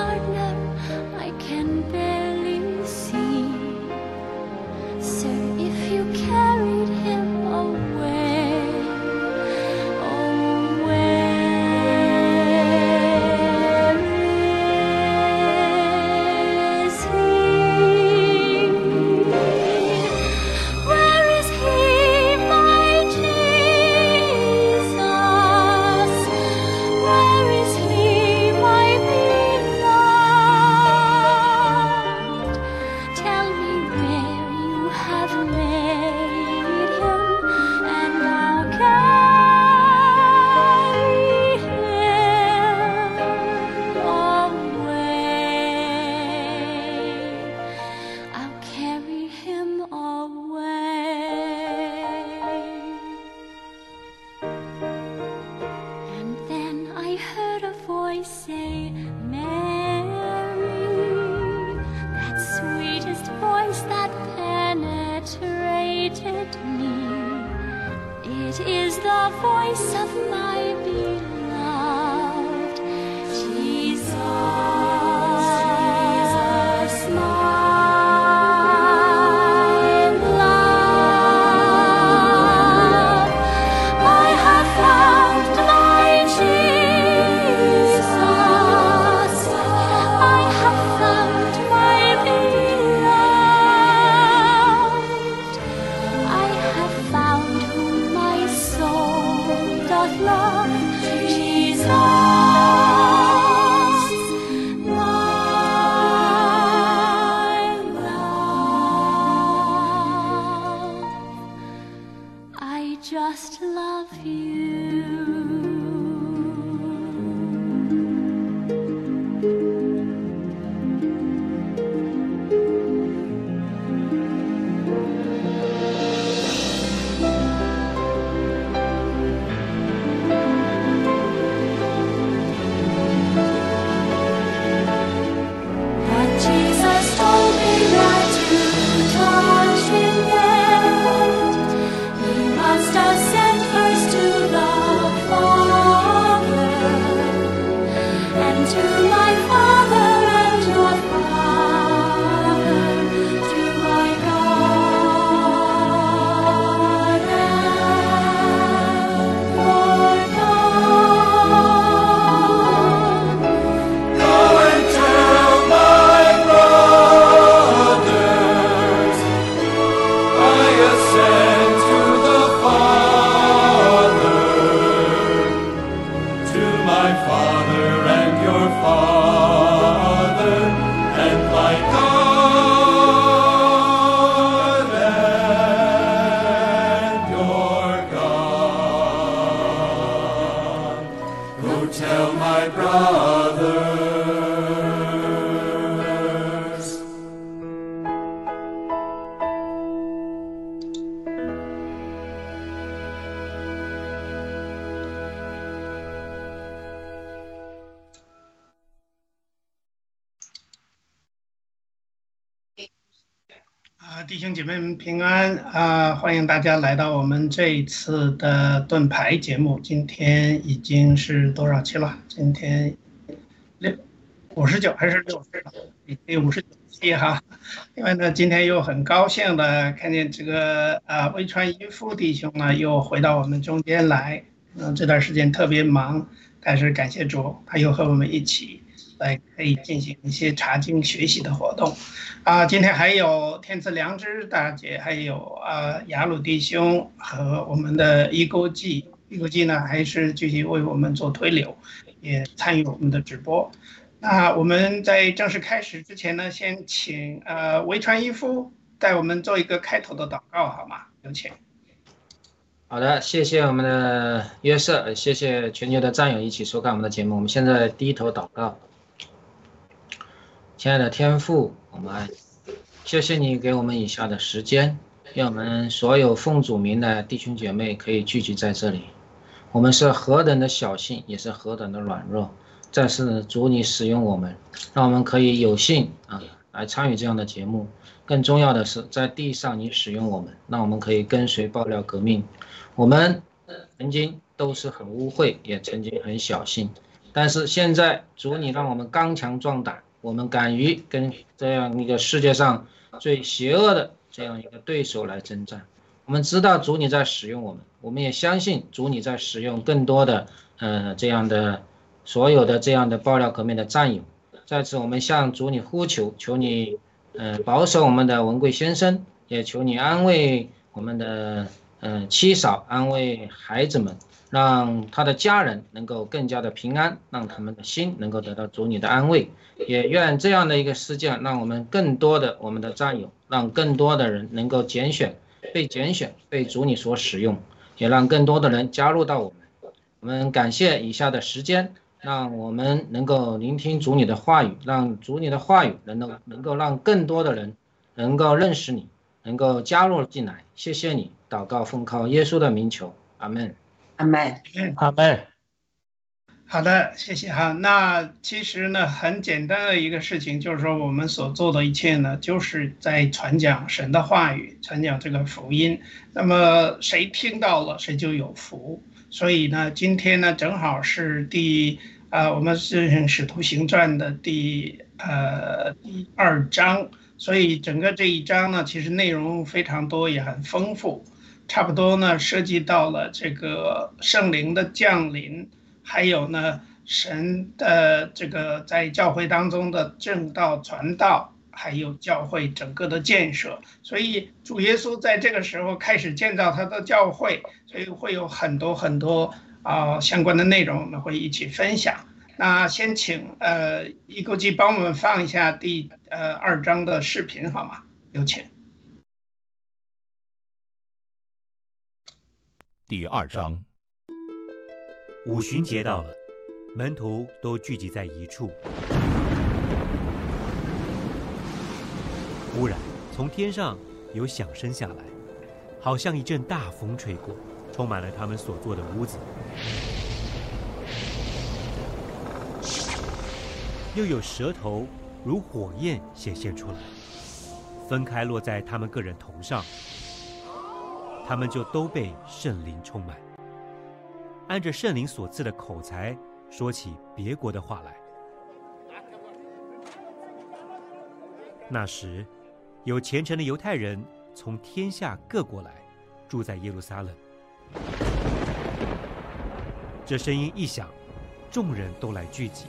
heart. 平安啊！欢迎大家来到我们这一次的盾牌节目。今天已经是多少期了？今天六五十九还是六十？第五十九期哈。另外呢，今天又很高兴的看见这个啊，微川一夫弟兄呢又回到我们中间来。嗯，这段时间特别忙，但是感谢主，他又和我们一起。来可以进行一些查经学习的活动，啊，今天还有天赐良知大姐，还有啊雅鲁弟兄和我们的一钩记，一钩记呢还是继续为我们做推流，也参与我们的直播。那我们在正式开始之前呢，先请呃维传一夫带我们做一个开头的祷告，好吗？有请。好的，谢谢我们的约瑟，谢谢全球的战友一起收看我们的节目。我们现在低头祷告。亲爱的天父，我们谢谢你给我们以下的时间，让我们所有奉主名的弟兄姐妹可以聚集在这里。我们是何等的小幸，也是何等的软弱。再次主你使用我们，让我们可以有幸啊来参与这样的节目。更重要的是，在地上你使用我们，让我们可以跟随爆料革命。我们曾经都是很污秽，也曾经很小心，但是现在主你让我们刚强壮胆。我们敢于跟这样一个世界上最邪恶的这样一个对手来征战。我们知道主你在使用我们，我们也相信主你在使用更多的呃这样的所有的这样的爆料革命的战友。在此，我们向主你呼求，求你呃保守我们的文贵先生，也求你安慰我们的呃妻嫂，安慰孩子们，让他的家人能够更加的平安，让他们的心能够得到主你的安慰。也愿这样的一个事件，让我们更多的我们的战友，让更多的人能够拣选、被拣选、被主你所使用，也让更多的人加入到我们。我们感谢以下的时间，让我们能够聆听主你的话语，让主你的话语能够能够让更多的人能够认识你，能够加入进来。谢谢你，祷告奉靠耶稣的名求，阿门，阿门，阿门。好的，谢谢哈。那其实呢，很简单的一个事情，就是说我们所做的一切呢，就是在传讲神的话语，传讲这个福音。那么谁听到了，谁就有福。所以呢，今天呢，正好是第呃，我们是《使徒行传》的第呃第二章，所以整个这一章呢，其实内容非常多，也很丰富，差不多呢，涉及到了这个圣灵的降临。还有呢，神的这个在教会当中的正道传道，还有教会整个的建设，所以主耶稣在这个时候开始建造他的教会，所以会有很多很多啊相关的内容，我们会一起分享。那先请呃一钩机帮我们放一下第呃二章的视频好吗？有请。第二章。五旬节到了，门徒都聚集在一处。忽然，从天上有响声下来，好像一阵大风吹过，充满了他们所坐的屋子。又有舌头如火焰显现出来，分开落在他们个人头上，他们就都被圣灵充满。按着圣灵所赐的口才，说起别国的话来。那时，有虔诚的犹太人从天下各国来，住在耶路撒冷。这声音一响，众人都来聚集。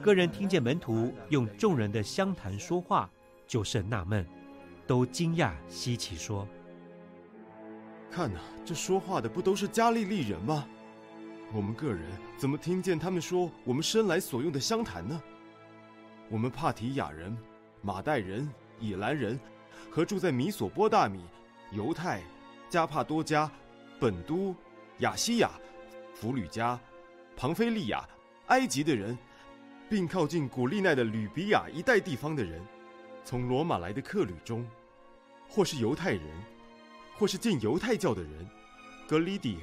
个人听见门徒用众人的相谈说话，就甚纳闷，都惊讶稀奇，说。看呐，这说话的不都是加利利人吗？我们个人怎么听见他们说我们生来所用的相谈呢？我们帕提亚人、马代人、以兰人，和住在米索波大米、犹太、加帕多加、本都、亚西亚、弗吕加、庞菲利亚、埃及的人，并靠近古利奈的吕比亚一带地方的人，从罗马来的客旅中，或是犹太人。或是进犹太教的人，格里底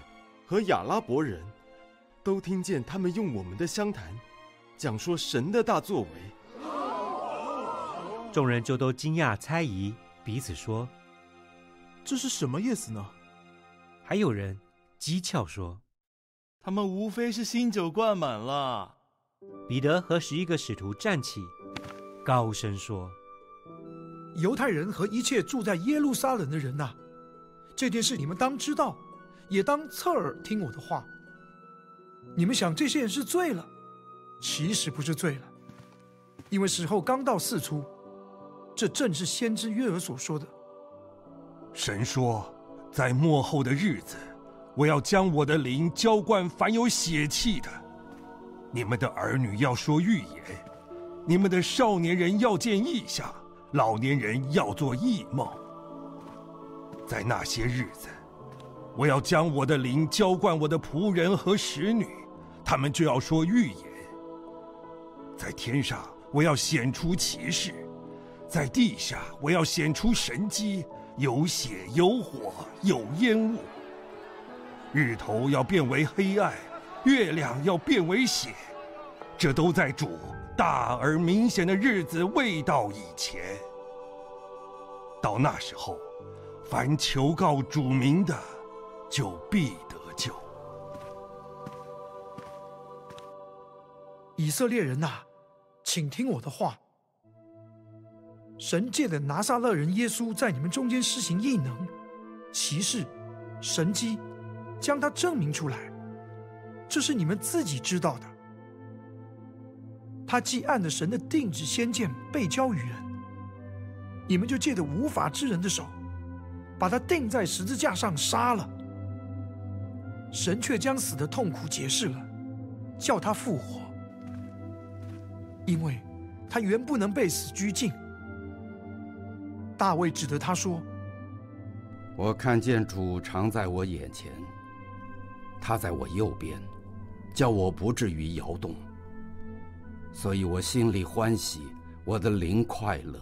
和亚拉伯人，都听见他们用我们的相谈，讲说神的大作为。众人就都惊讶猜疑，彼此说：“这是什么意思呢？”还有人讥诮说：“他们无非是新酒灌满了。”彼得和十一个使徒站起，高声说：“犹太人和一切住在耶路撒冷的人呐，这件事你们当知道，也当侧耳听我的话。你们想这些人是醉了，其实不是醉了，因为时候刚到四出。”这正是先知约尔所说的。神说，在末后的日子，我要将我的灵浇灌凡有血气的。你们的儿女要说预言，你们的少年人要见异象，老年人要做异梦。在那些日子，我要将我的灵浇灌我的仆人和使女，他们就要说预言。在天上，我要显出奇事。在地下，我要显出神机，有血有火有烟雾。日头要变为黑暗，月亮要变为血，这都在主大而明显的日子未到以前。到那时候，凡求告主名的，就必得救。以色列人呐，请听我的话。神界的拿撒勒人耶稣在你们中间施行异能、奇事、神迹，将他证明出来，这是你们自己知道的。他既按着神的定旨先见被交于人，你们就借着无法之人的手，把他钉在十字架上杀了。神却将死的痛苦解释了，叫他复活，因为他原不能被死拘禁。大卫指着他说：“我看见主常在我眼前，他在我右边，叫我不至于摇动。所以我心里欢喜，我的灵快乐，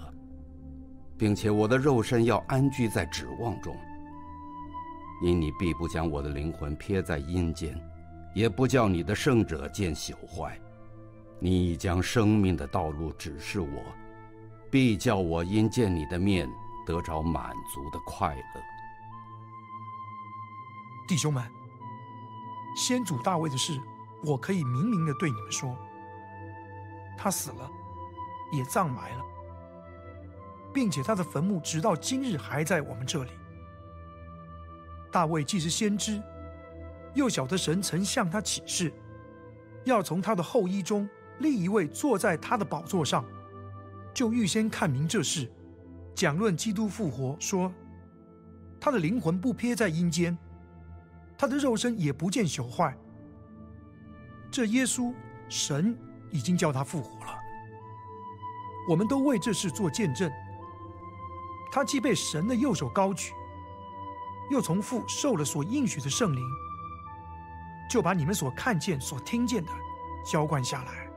并且我的肉身要安居在指望中。因你必不将我的灵魂撇在阴间，也不叫你的圣者见朽坏。你已将生命的道路指示我。”必叫我因见你的面得着满足的快乐。弟兄们，先祖大卫的事，我可以明明的对你们说：他死了，也葬埋了，并且他的坟墓直到今日还在我们这里。大卫既是先知，又晓得神曾向他启示，要从他的后衣中立一位坐在他的宝座上。就预先看明这事，讲论基督复活，说他的灵魂不撇在阴间，他的肉身也不见朽坏。这耶稣，神已经叫他复活了。我们都为这事做见证。他既被神的右手高举，又从父受了所应许的圣灵，就把你们所看见、所听见的浇灌下来。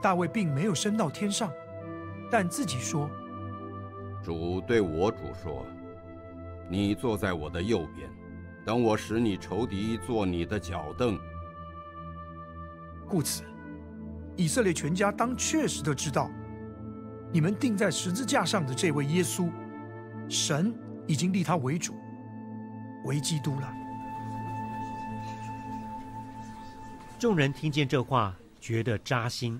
大卫并没有升到天上，但自己说：“主对我主说，你坐在我的右边，等我使你仇敌做你的脚凳。”故此，以色列全家当确实的知道，你们钉在十字架上的这位耶稣，神已经立他为主，为基督了。众人听见这话，觉得扎心。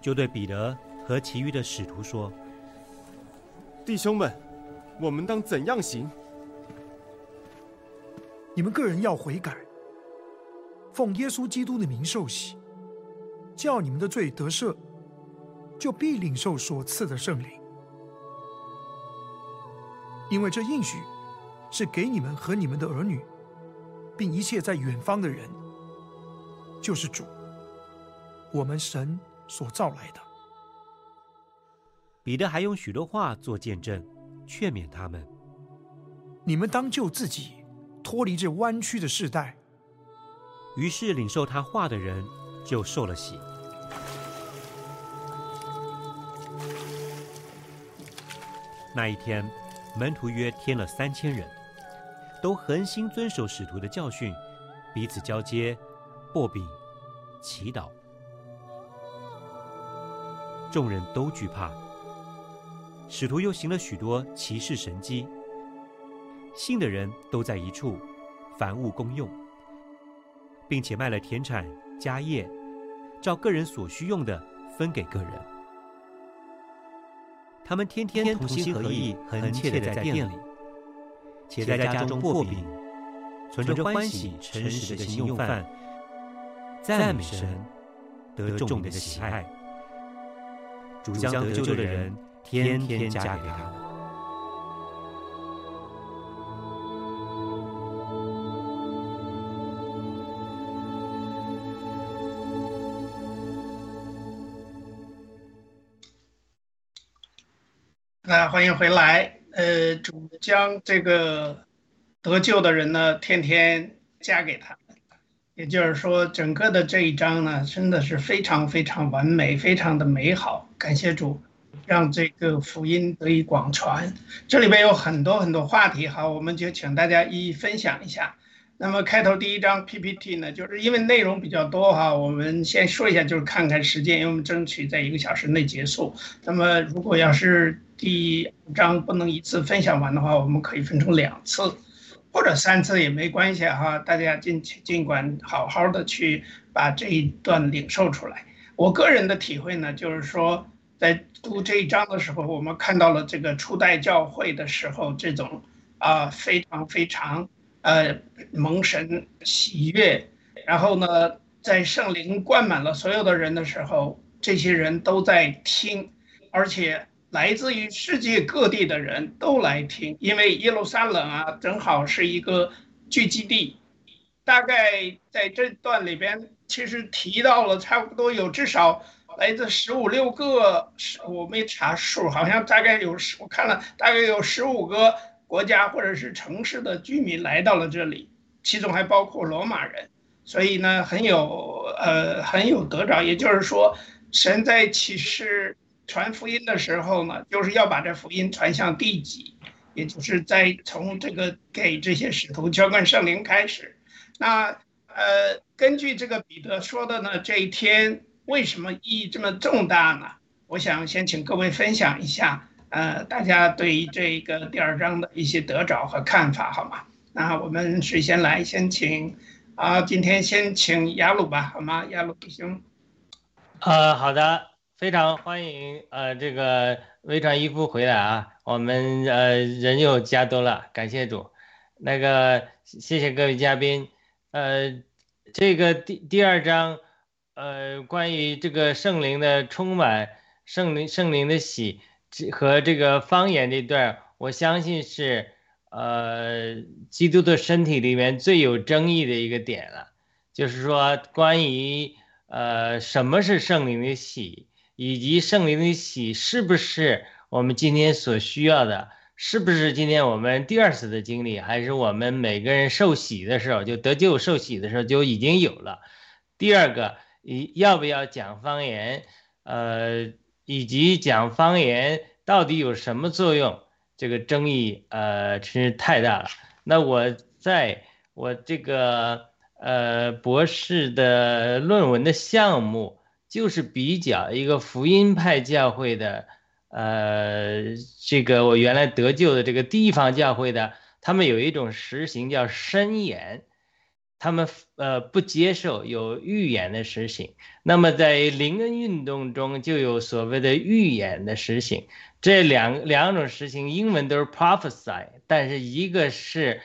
就对彼得和其余的使徒说：“弟兄们，我们当怎样行？你们个人要悔改，奉耶稣基督的名受洗，叫你们的罪得赦，就必领受所赐的圣灵。因为这应许是给你们和你们的儿女，并一切在远方的人，就是主，我们神。”所造来的。彼得还用许多话做见证，劝勉他们：你们当救自己，脱离这弯曲的世代。于是领受他话的人就受了洗。那一天，门徒约添了三千人，都恒心遵守使徒的教训，彼此交接，擘饼，祈祷。众人都惧怕。使徒又行了许多奇事神迹，信的人都在一处，凡物公用，并且卖了田产家业，照个人所需用的分给个人。他们天天同心合意，恒切的在店里，且在家中过饼，存着欢喜诚实的心用饭，赞美神，得众人的喜爱。主将得救的人天天加给他欢迎回来。呃，主将这个得救的人呢，天天加给他们。也就是说，整个的这一章呢，真的是非常非常完美，非常的美好。感谢主，让这个福音得以广传。这里边有很多很多话题，哈，我们就请大家一一分享一下。那么开头第一张 PPT 呢，就是因为内容比较多哈，我们先说一下，就是看看时间，因为我们争取在一个小时内结束。那么如果要是第五章不能一次分享完的话，我们可以分成两次，或者三次也没关系哈。大家尽尽管好好的去把这一段领受出来。我个人的体会呢，就是说在读这一章的时候，我们看到了这个初代教会的时候这种啊非常非常。呃，蒙神喜悦，然后呢，在圣灵灌满了所有的人的时候，这些人都在听，而且来自于世界各地的人都来听，因为耶路撒冷啊，正好是一个聚集地。大概在这段里边，其实提到了差不多有至少来自十五六个，我没查数，好像大概有十，我看了大概有十五个。国家或者是城市的居民来到了这里，其中还包括罗马人，所以呢很有呃很有得着。也就是说，神在启示传福音的时候呢，就是要把这福音传向地极，也就是在从这个给这些使徒交灌圣灵开始。那呃，根据这个彼得说的呢，这一天为什么意义这么重大呢？我想先请各位分享一下。呃，大家对于这个第二章的一些得着和看法，好吗？那我们谁先来？先请啊，今天先请雅鲁吧，好吗？雅鲁弟兄。呃，好的，非常欢迎呃，这个微传一夫回来啊，我们呃人又加多了，感谢主。那个谢谢各位嘉宾。呃，这个第第二章，呃，关于这个圣灵的充满，圣灵圣灵的喜。和这个方言这段，我相信是呃基督的身体里面最有争议的一个点了，就是说关于呃什么是圣灵的喜，以及圣灵的喜是不是我们今天所需要的，是不是今天我们第二次的经历，还是我们每个人受洗的时候就得救受洗的时候就已经有了？第二个，要不要讲方言？呃。以及讲方言到底有什么作用？这个争议呃，真是太大了。那我在我这个呃博士的论文的项目，就是比较一个福音派教会的呃这个我原来得救的这个地方教会的，他们有一种实行叫申言。他们呃不接受有预言的实行，那么在灵恩运动中就有所谓的预言的实行，这两两种实行英文都是 prophesy，但是一个是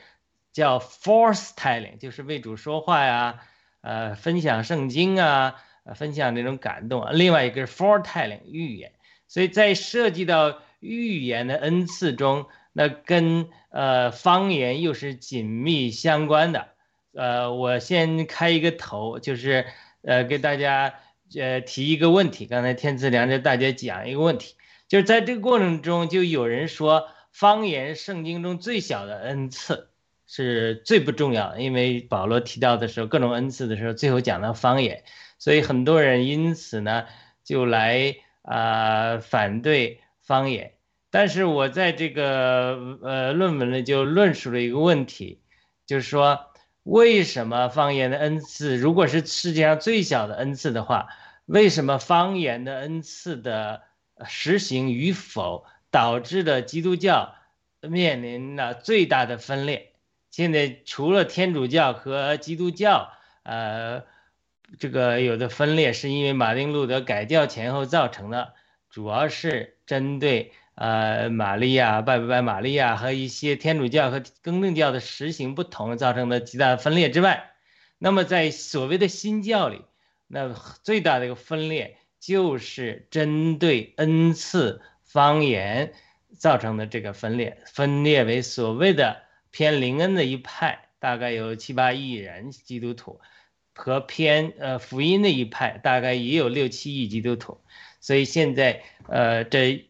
叫 force telling，就是为主说话呀，呃分享圣经啊，分享那种感动啊，另外一个是 foretelling 预言，所以在涉及到预言的恩赐中，那跟呃方言又是紧密相关的。呃，我先开一个头，就是呃，给大家呃提一个问题。刚才天赐良知大家讲一个问题，就是在这个过程中，就有人说方言圣经中最小的恩赐是最不重要的，因为保罗提到的时候各种恩赐的时候，最后讲到方言，所以很多人因此呢就来啊反对方言。但是我在这个呃论文里就论述了一个问题，就是说。为什么方言的恩赐，如果是世界上最小的恩赐的话，为什么方言的恩赐的实行与否，导致了基督教面临了最大的分裂。现在除了天主教和基督教，呃，这个有的分裂是因为马丁路德改教前后造成的，主要是针对呃玛利亚拜不拜玛利亚和一些天主教和更正教的实行不同造成的极大的分裂之外，那么在所谓的新教里，那最大的一个分裂就是针对恩赐方言造成的这个分裂，分裂为所谓的。偏灵恩的一派大概有七八亿人基督徒，和偏呃福音的一派大概也有六七亿基督徒，所以现在呃这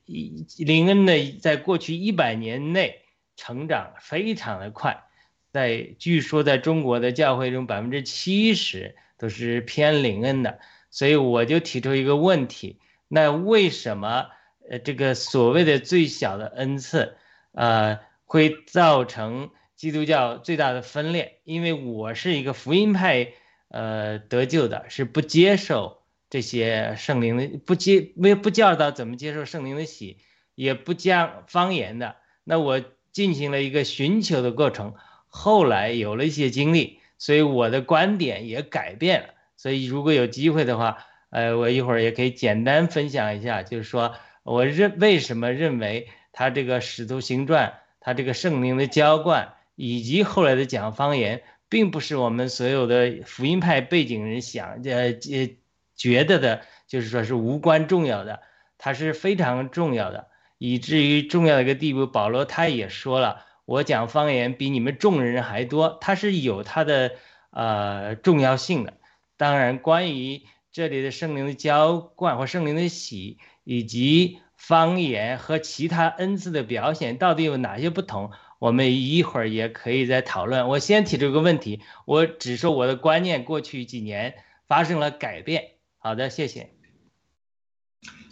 林恩的在过去一百年内成长非常的快，在据说在中国的教会中百分之七十都是偏灵恩的，所以我就提出一个问题：那为什么呃这个所谓的最小的恩赐，呃？会造成基督教最大的分裂，因为我是一个福音派，呃，得救的，是不接受这些圣灵的，不接没不教导怎么接受圣灵的洗，也不讲方言的。那我进行了一个寻求的过程，后来有了一些经历，所以我的观点也改变了。所以如果有机会的话，呃，我一会儿也可以简单分享一下，就是说我认为什么认为他这个使徒行传。他这个圣灵的浇灌，以及后来的讲方言，并不是我们所有的福音派背景人想呃呃觉得的，就是说是无关重要的，它是非常重要的，以至于重要的一个地步。保罗他也说了，我讲方言比你们众人还多，它是有它的呃重要性的。当然，关于这里的圣灵的浇灌或圣灵的洗，以及。方言和其他恩赐的表现到底有哪些不同？我们一会儿也可以再讨论。我先提出个问题，我只说我的观念，过去几年发生了改变。好的，谢谢。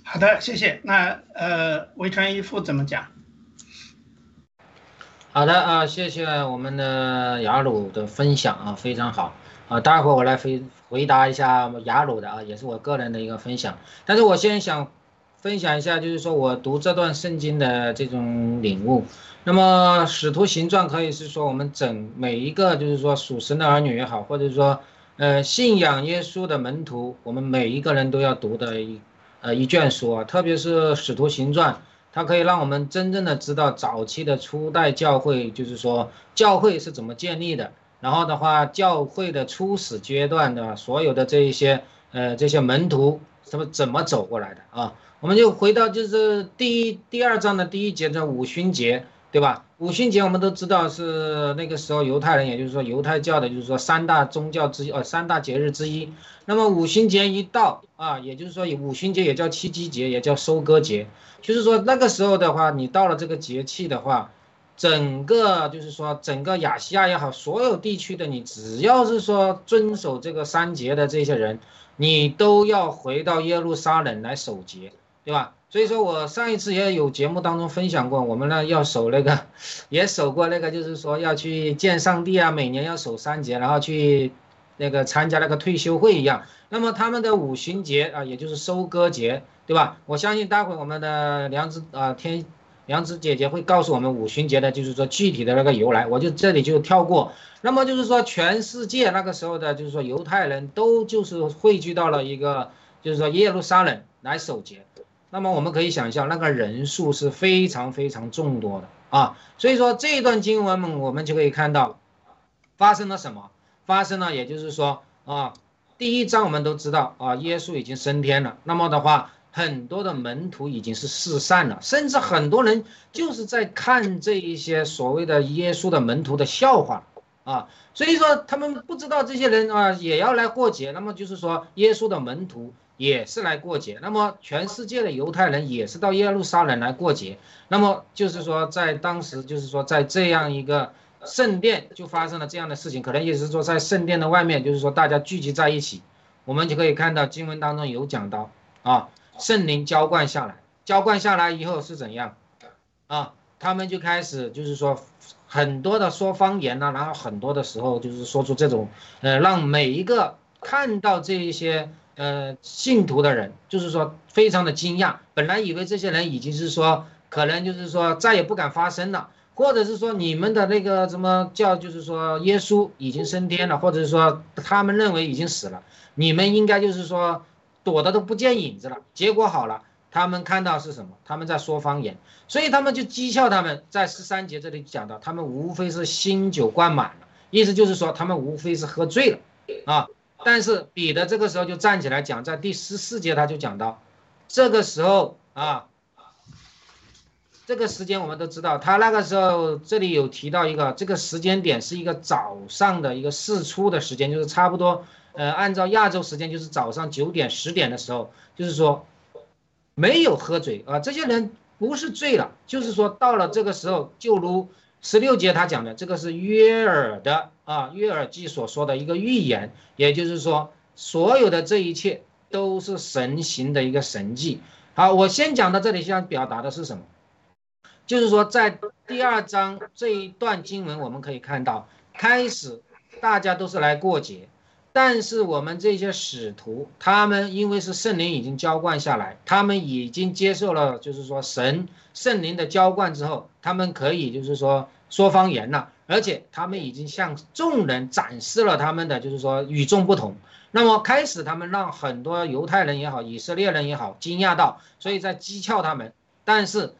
好的，谢谢。那呃，维传一夫怎么讲？好的啊，谢谢我们的雅鲁的分享啊，非常好啊。待会儿我来回回答一下雅鲁的啊，也是我个人的一个分享。但是我先想。分享一下，就是说我读这段圣经的这种领悟。那么《使徒行传》可以是说我们整每一个，就是说属神的儿女也好，或者说呃信仰耶稣的门徒，我们每一个人都要读的一呃一卷书啊。特别是《使徒行传》，它可以让我们真正的知道早期的初代教会，就是说教会是怎么建立的。然后的话，教会的初始阶段的所有的这一些呃这些门徒，他们怎么走过来的啊？我们就回到就是第一第二章的第一节的五旬节，对吧？五旬节我们都知道是那个时候犹太人，也就是说犹太教的，就是说三大宗教之一，呃，三大节日之一。那么五旬节一到啊，也就是说五旬节也叫七夕节，也叫收割节，就是说那个时候的话，你到了这个节气的话，整个就是说整个亚细亚也好，所有地区的你只要是说遵守这个三节的这些人，你都要回到耶路撒冷来守节。对吧？所以说我上一次也有节目当中分享过，我们呢要守那个，也守过那个，就是说要去见上帝啊，每年要守三节，然后去那个参加那个退休会一样。那么他们的五旬节啊，也就是收割节，对吧？我相信待会我们的良知啊天良知姐姐会告诉我们五旬节的，就是说具体的那个由来，我就这里就跳过。那么就是说全世界那个时候的，就是说犹太人都就是汇聚到了一个，就是说耶路撒冷来守节。那么我们可以想象，那个人数是非常非常众多的啊，所以说这一段经文我们就可以看到，发生了什么？发生了，也就是说啊，第一章我们都知道啊，耶稣已经升天了。那么的话，很多的门徒已经是四散了，甚至很多人就是在看这一些所谓的耶稣的门徒的笑话啊，所以说他们不知道这些人啊也要来过节。那么就是说，耶稣的门徒。也是来过节，那么全世界的犹太人也是到耶路撒冷来过节，那么就是说在当时就是说在这样一个圣殿就发生了这样的事情，可能也是说在圣殿的外面，就是说大家聚集在一起，我们就可以看到经文当中有讲到啊，圣灵浇灌下来，浇灌下来以后是怎样啊？他们就开始就是说很多的说方言呐，然后很多的时候就是说出这种呃让每一个看到这一些。呃信徒的人，就是说非常的惊讶，本来以为这些人已经是说可能就是说再也不敢发声了，或者是说你们的那个什么叫就是说耶稣已经升天了，或者是说他们认为已经死了，你们应该就是说躲的都不见影子了。结果好了，他们看到是什么？他们在说方言，所以他们就讥笑他们，在十三节这里讲到，他们无非是新酒灌满了，意思就是说他们无非是喝醉了啊。但是彼得这个时候就站起来讲，在第十四节他就讲到，这个时候啊，这个时间我们都知道，他那个时候这里有提到一个，这个时间点是一个早上的一个日出的时间，就是差不多，呃，按照亚洲时间就是早上九点十点的时候，就是说没有喝醉啊，这些人不是醉了，就是说到了这个时候，就如十六节他讲的，这个是约尔的啊，约尔记所说的一个预言，也就是说，所有的这一切都是神行的一个神迹。好，我先讲到这里，想表达的是什么？就是说，在第二章这一段经文，我们可以看到，开始大家都是来过节，但是我们这些使徒，他们因为是圣灵已经浇灌下来，他们已经接受了，就是说神圣灵的浇灌之后，他们可以就是说说方言了，而且他们已经向众人展示了他们的就是说与众不同。那么开始他们让很多犹太人也好，以色列人也好惊讶到，所以在讥诮他们，但是。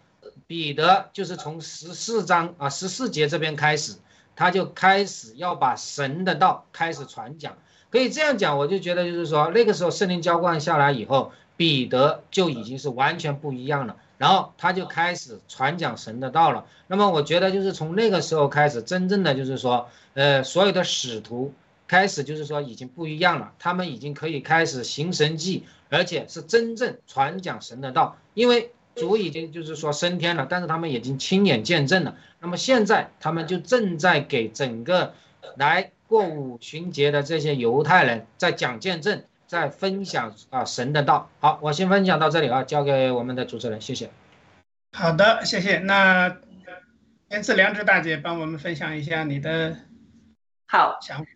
彼得就是从十四章啊十四节这边开始，他就开始要把神的道开始传讲。可以这样讲，我就觉得就是说，那个时候圣灵浇灌下来以后，彼得就已经是完全不一样了。然后他就开始传讲神的道了。那么我觉得就是从那个时候开始，真正的就是说，呃，所有的使徒开始就是说已经不一样了，他们已经可以开始行神迹，而且是真正传讲神的道，因为。主已经就是说升天了，但是他们已经亲眼见证了。那么现在他们就正在给整个来过五旬节的这些犹太人在讲见证，在分享啊神的道。好，我先分享到这里啊，交给我们的主持人，谢谢。好的，谢谢。那天赐良知大姐帮我们分享一下你的好想法。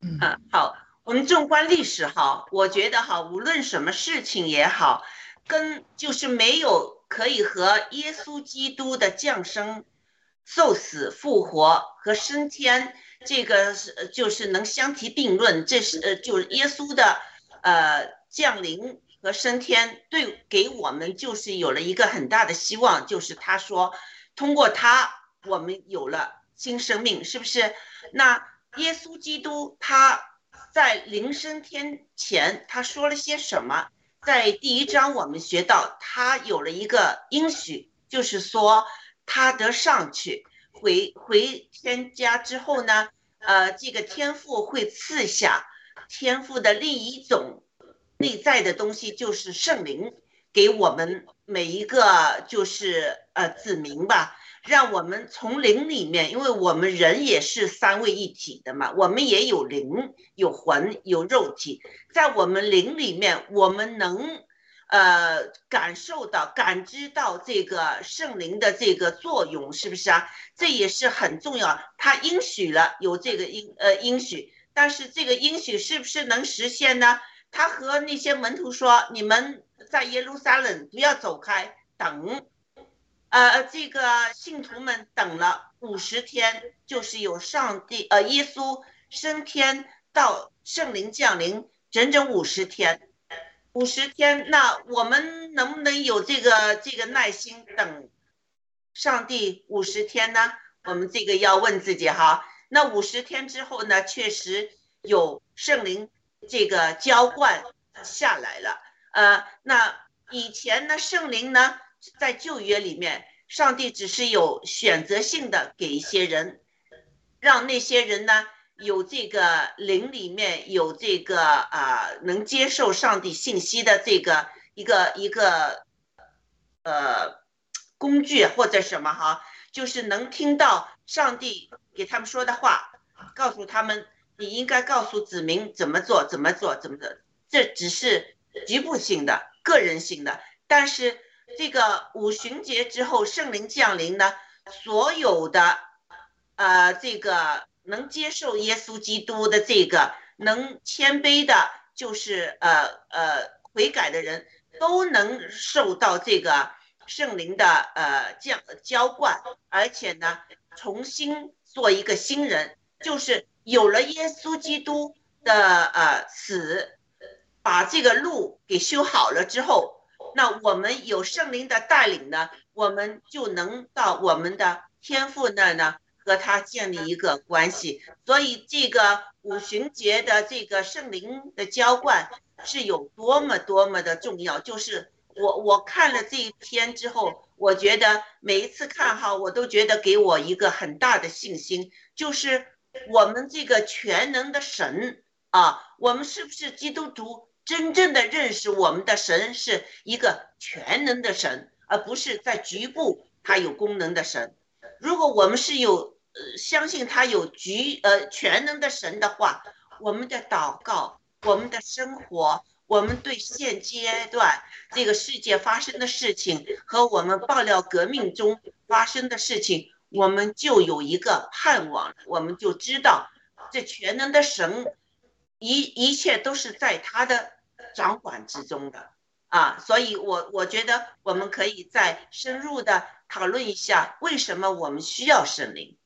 嗯，好。我们纵观历史哈，我觉得哈，无论什么事情也好，跟就是没有。可以和耶稣基督的降生、受死、复活和升天，这个是就是能相提并论。这是呃，就是耶稣的呃降临和升天，对给我们就是有了一个很大的希望，就是他说通过他我们有了新生命，是不是？那耶稣基督他在临升天前他说了些什么？在第一章，我们学到他有了一个应许，就是说他得上去回回天家之后呢，呃，这个天父会赐下天赋的另一种内在的东西，就是圣灵，给我们每一个就是呃子民吧。让我们从灵里面，因为我们人也是三位一体的嘛，我们也有灵、有魂、有肉体，在我们灵里面，我们能呃感受到、感知到这个圣灵的这个作用，是不是啊？这也是很重要。他应许了有这个应呃应许，但是这个应许是不是能实现呢？他和那些门徒说：“你们在耶路撒冷不要走开，等。”呃，这个信徒们等了五十天，就是有上帝呃耶稣升天到圣灵降临，整整五十天，五十天。那我们能不能有这个这个耐心等上帝五十天呢？我们这个要问自己哈。那五十天之后呢，确实有圣灵这个浇灌下来了。呃，那以前呢，圣灵呢？在旧约里面，上帝只是有选择性的给一些人，让那些人呢有这个灵里面有这个啊能接受上帝信息的这个一个一个呃工具或者什么哈，就是能听到上帝给他们说的话，告诉他们你应该告诉子民怎么做怎么做怎么的，这只是局部性的个人性的，但是。这个五旬节之后，圣灵降临呢，所有的，呃，这个能接受耶稣基督的这个，能谦卑的就是呃呃悔改的人都能受到这个圣灵的呃降浇灌，而且呢重新做一个新人，就是有了耶稣基督的呃死，把这个路给修好了之后，那我们有圣灵的带领呢，我们就能到我们的天父那呢。和他建立一个关系，所以这个五旬节的这个圣灵的浇灌是有多么多么的重要。就是我我看了这一篇之后，我觉得每一次看哈，我都觉得给我一个很大的信心，就是我们这个全能的神啊，我们是不是基督徒真正的认识我们的神是一个全能的神，而不是在局部他有功能的神。如果我们是有呃，相信他有局呃全能的神的话，我们的祷告、我们的生活、我们对现阶段这个世界发生的事情和我们爆料革命中发生的事情，我们就有一个盼望，我们就知道这全能的神一一切都是在他的掌管之中的啊，所以我我觉得我们可以再深入的讨论一下，为什么我们需要圣灵。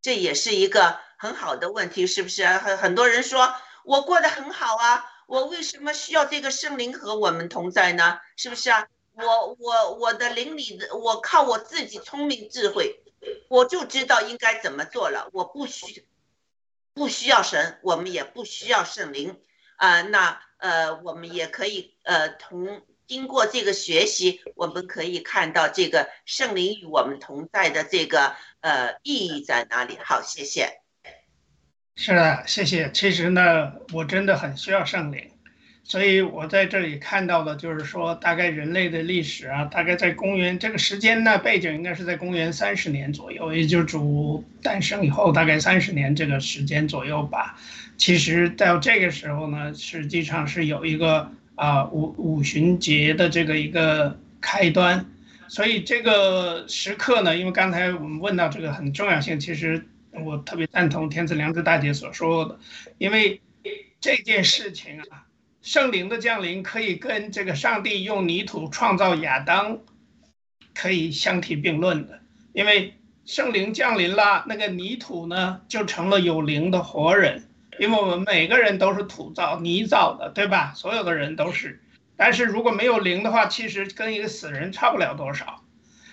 这也是一个很好的问题，是不是？很很多人说我过得很好啊，我为什么需要这个圣灵和我们同在呢？是不是啊？我我我的灵里的，我靠我自己聪明智慧，我就知道应该怎么做了，我不需不需要神，我们也不需要圣灵啊。那呃，我们也可以呃同。经过这个学习，我们可以看到这个圣灵与我们同在的这个呃意义在哪里。好，谢谢。是的，谢谢。其实呢，我真的很需要圣灵，所以我在这里看到的就是说，大概人类的历史啊，大概在公元这个时间呢背景应该是在公元三十年左右，也就主诞生以后大概三十年这个时间左右吧。其实到这个时候呢，实际上是有一个。啊，五五旬节的这个一个开端，所以这个时刻呢，因为刚才我们问到这个很重要性，其实我特别赞同天赐良知大姐所说的，因为这件事情啊，圣灵的降临可以跟这个上帝用泥土创造亚当可以相提并论的，因为圣灵降临了，那个泥土呢就成了有灵的活人。因为我们每个人都是土造泥造的，对吧？所有的人都是。但是如果没有灵的话，其实跟一个死人差不了多少。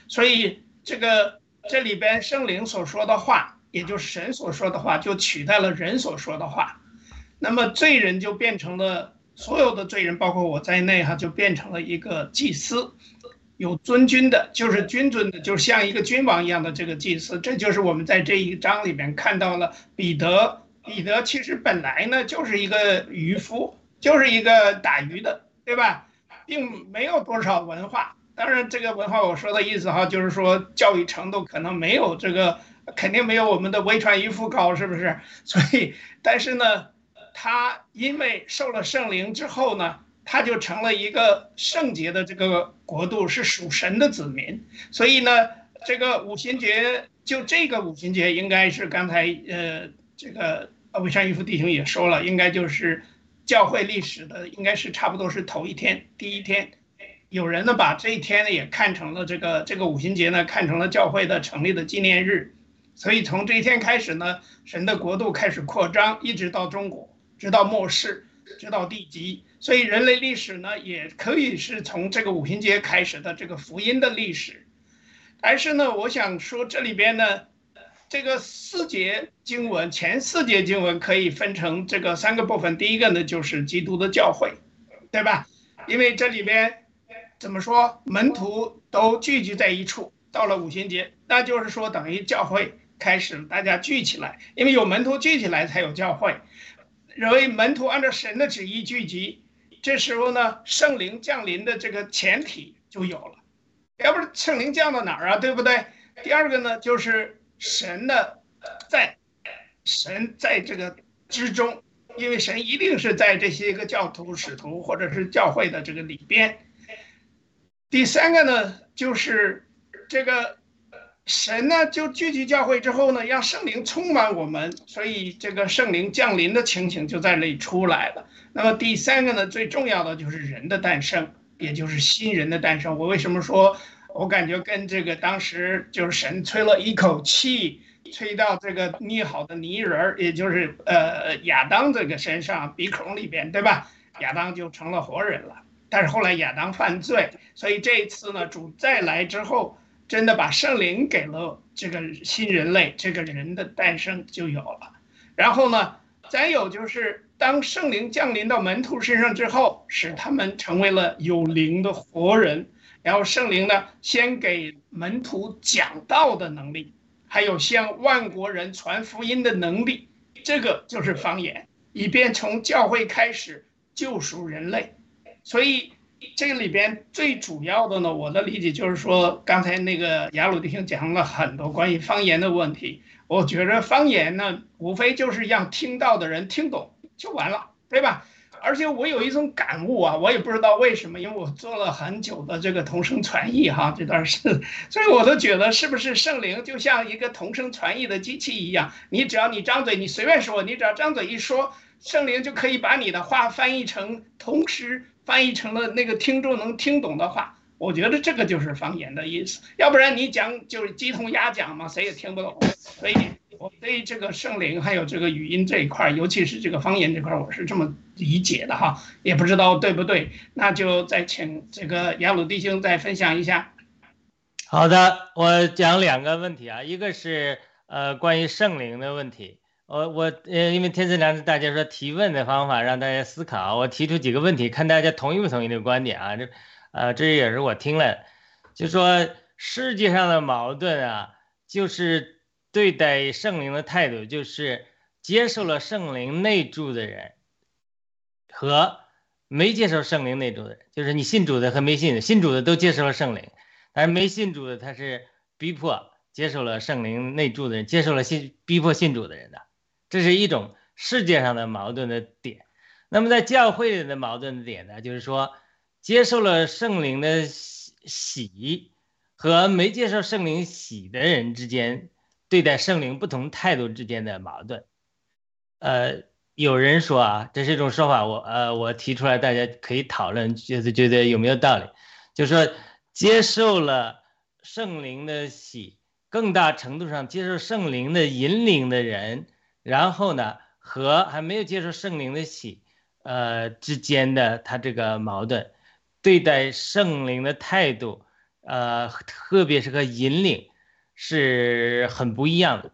所以这个这里边圣灵所说的话，也就是神所说的话，就取代了人所说的话。那么罪人就变成了所有的罪人，包括我在内哈，就变成了一个祭司，有尊君的，就是君尊的，就是像一个君王一样的这个祭司。这就是我们在这一章里面看到了彼得。彼得其实本来呢就是一个渔夫，就是一个打鱼的，对吧？并没有多少文化。当然，这个文化我说的意思哈，就是说教育程度可能没有这个，肯定没有我们的微传渔夫高，是不是？所以，但是呢，他因为受了圣灵之后呢，他就成了一个圣洁的这个国度，是属神的子民。所以呢，这个五旬节就这个五旬节应该是刚才呃。这个呃，魏山一夫弟兄也说了，应该就是教会历史的，应该是差不多是头一天，第一天。有人呢把这一天呢也看成了这个这个五旬节呢，看成了教会的成立的纪念日。所以从这一天开始呢，神的国度开始扩张，一直到中国，直到末世，直到地极。所以人类历史呢，也可以是从这个五旬节开始的这个福音的历史。但是呢，我想说这里边呢。这个四节经文，前四节经文可以分成这个三个部分。第一个呢，就是基督的教会，对吧？因为这里边怎么说，门徒都聚集在一处，到了五旬节，那就是说等于教会开始大家聚起来，因为有门徒聚起来才有教会。认为门徒按照神的旨意聚集，这时候呢，圣灵降临的这个前提就有了，要不是圣灵降到哪儿啊，对不对？第二个呢，就是。神的在，神在这个之中，因为神一定是在这些个教徒、使徒或者是教会的这个里边。第三个呢，就是这个神呢就聚集教会之后呢，让圣灵充满我们，所以这个圣灵降临的情形就在那里出来了。那么第三个呢，最重要的就是人的诞生，也就是新人的诞生。我为什么说，我感觉跟这个当时就是神吹了一口气，吹到这个捏好的泥人儿，也就是呃亚当这个身上鼻孔里边，对吧？亚当就成了活人了。但是后来亚当犯罪，所以这一次呢，主再来之后。真的把圣灵给了这个新人类，这个人的诞生就有了。然后呢，再有就是当圣灵降临到门徒身上之后，使他们成为了有灵的活人。然后圣灵呢，先给门徒讲道的能力，还有向万国人传福音的能力，这个就是方言，以便从教会开始救赎人类。所以。这里边最主要的呢，我的理解就是说，刚才那个雅鲁弟兄讲了很多关于方言的问题。我觉着方言呢，无非就是让听到的人听懂就完了，对吧？而且我有一种感悟啊，我也不知道为什么，因为我做了很久的这个同声传译哈，这段是，所以我都觉得是不是圣灵就像一个同声传译的机器一样，你只要你张嘴，你随便说，你只要张嘴一说，圣灵就可以把你的话翻译成同时。翻译成了那个听众能听懂的话，我觉得这个就是方言的意思。要不然你讲就是鸡同鸭讲嘛，谁也听不懂。所以我对这个圣灵还有这个语音这一块，尤其是这个方言这块，我是这么理解的哈，也不知道对不对。那就再请这个雅鲁弟兄再分享一下。好的，我讲两个问题啊，一个是呃关于圣灵的问题。我我呃，因为天赐良知，大家说提问的方法让大家思考，我提出几个问题，看大家同意不同意这个观点啊？这，呃，这也是我听了，就说世界上的矛盾啊，就是对待圣灵的态度，就是接受了圣灵内住的人和没接受圣灵内住的人，就是你信主的和没信的，信主的都接受了圣灵，但是没信主的他是逼迫接受了圣灵内住的人，接受了信逼迫信主的人的。这是一种世界上的矛盾的点，那么在教会里的矛盾的点呢，就是说接受了圣灵的喜和没接受圣灵喜的人之间对待圣灵不同态度之间的矛盾。呃，有人说啊，这是一种说法，我呃我提出来，大家可以讨论，就是觉得有没有道理？就是说接受了圣灵的喜，更大程度上接受圣灵的引领的人。然后呢，和还没有接受圣灵的喜，呃之间的他这个矛盾，对待圣灵的态度，呃，特别是和引领，是很不一样的。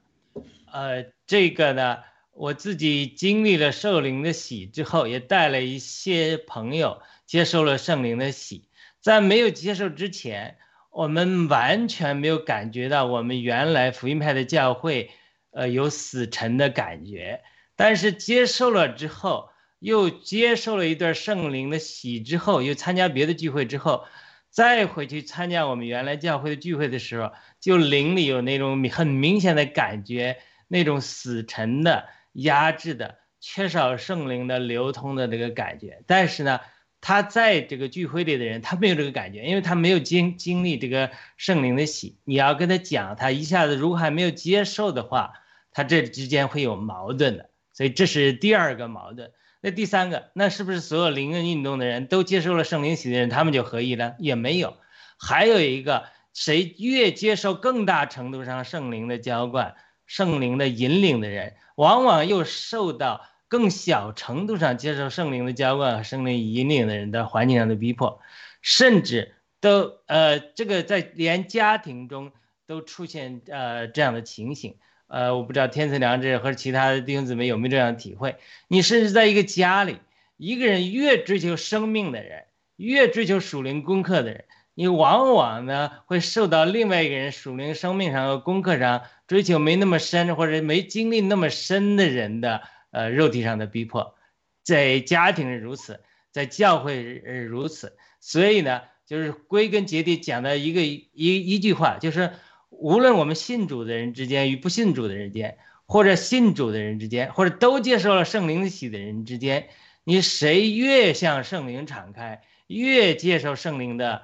呃，这个呢，我自己经历了圣灵的喜之后，也带了一些朋友接受了圣灵的喜，在没有接受之前，我们完全没有感觉到我们原来福音派的教会。呃，有死沉的感觉，但是接受了之后，又接受了一段圣灵的喜之后，又参加别的聚会之后，再回去参加我们原来教会的聚会的时候，就灵里有那种很明显的感觉，那种死沉的、压制的、缺少圣灵的流通的这个感觉。但是呢，他在这个聚会里的人，他没有这个感觉，因为他没有经经历这个圣灵的喜。你要跟他讲，他一下子如果还没有接受的话，他这之间会有矛盾的，所以这是第二个矛盾。那第三个，那是不是所有灵恩运动的人都接受了圣灵洗的人，他们就合一了？也没有。还有一个，谁越接受更大程度上圣灵的浇灌、圣灵的引领的人，往往又受到更小程度上接受圣灵的浇灌和圣灵引领的人的环境上的逼迫，甚至都呃，这个在连家庭中都出现呃这样的情形。呃，我不知道天赐良知和其他的弟兄姊妹有没有这样的体会。你甚至在一个家里，一个人越追求生命的人，越追求属灵功课的人，你往往呢会受到另外一个人属灵生命上和功课上追求没那么深或者没经历那么深的人的呃肉体上的逼迫，在家庭是如此，在教会是如此。所以呢，就是归根结底讲的一个一一句话，就是。无论我们信主的人之间与不信主的人间，或者信主的人之间，或者都接受了圣灵的喜的人之间，你谁越向圣灵敞开，越接受圣灵的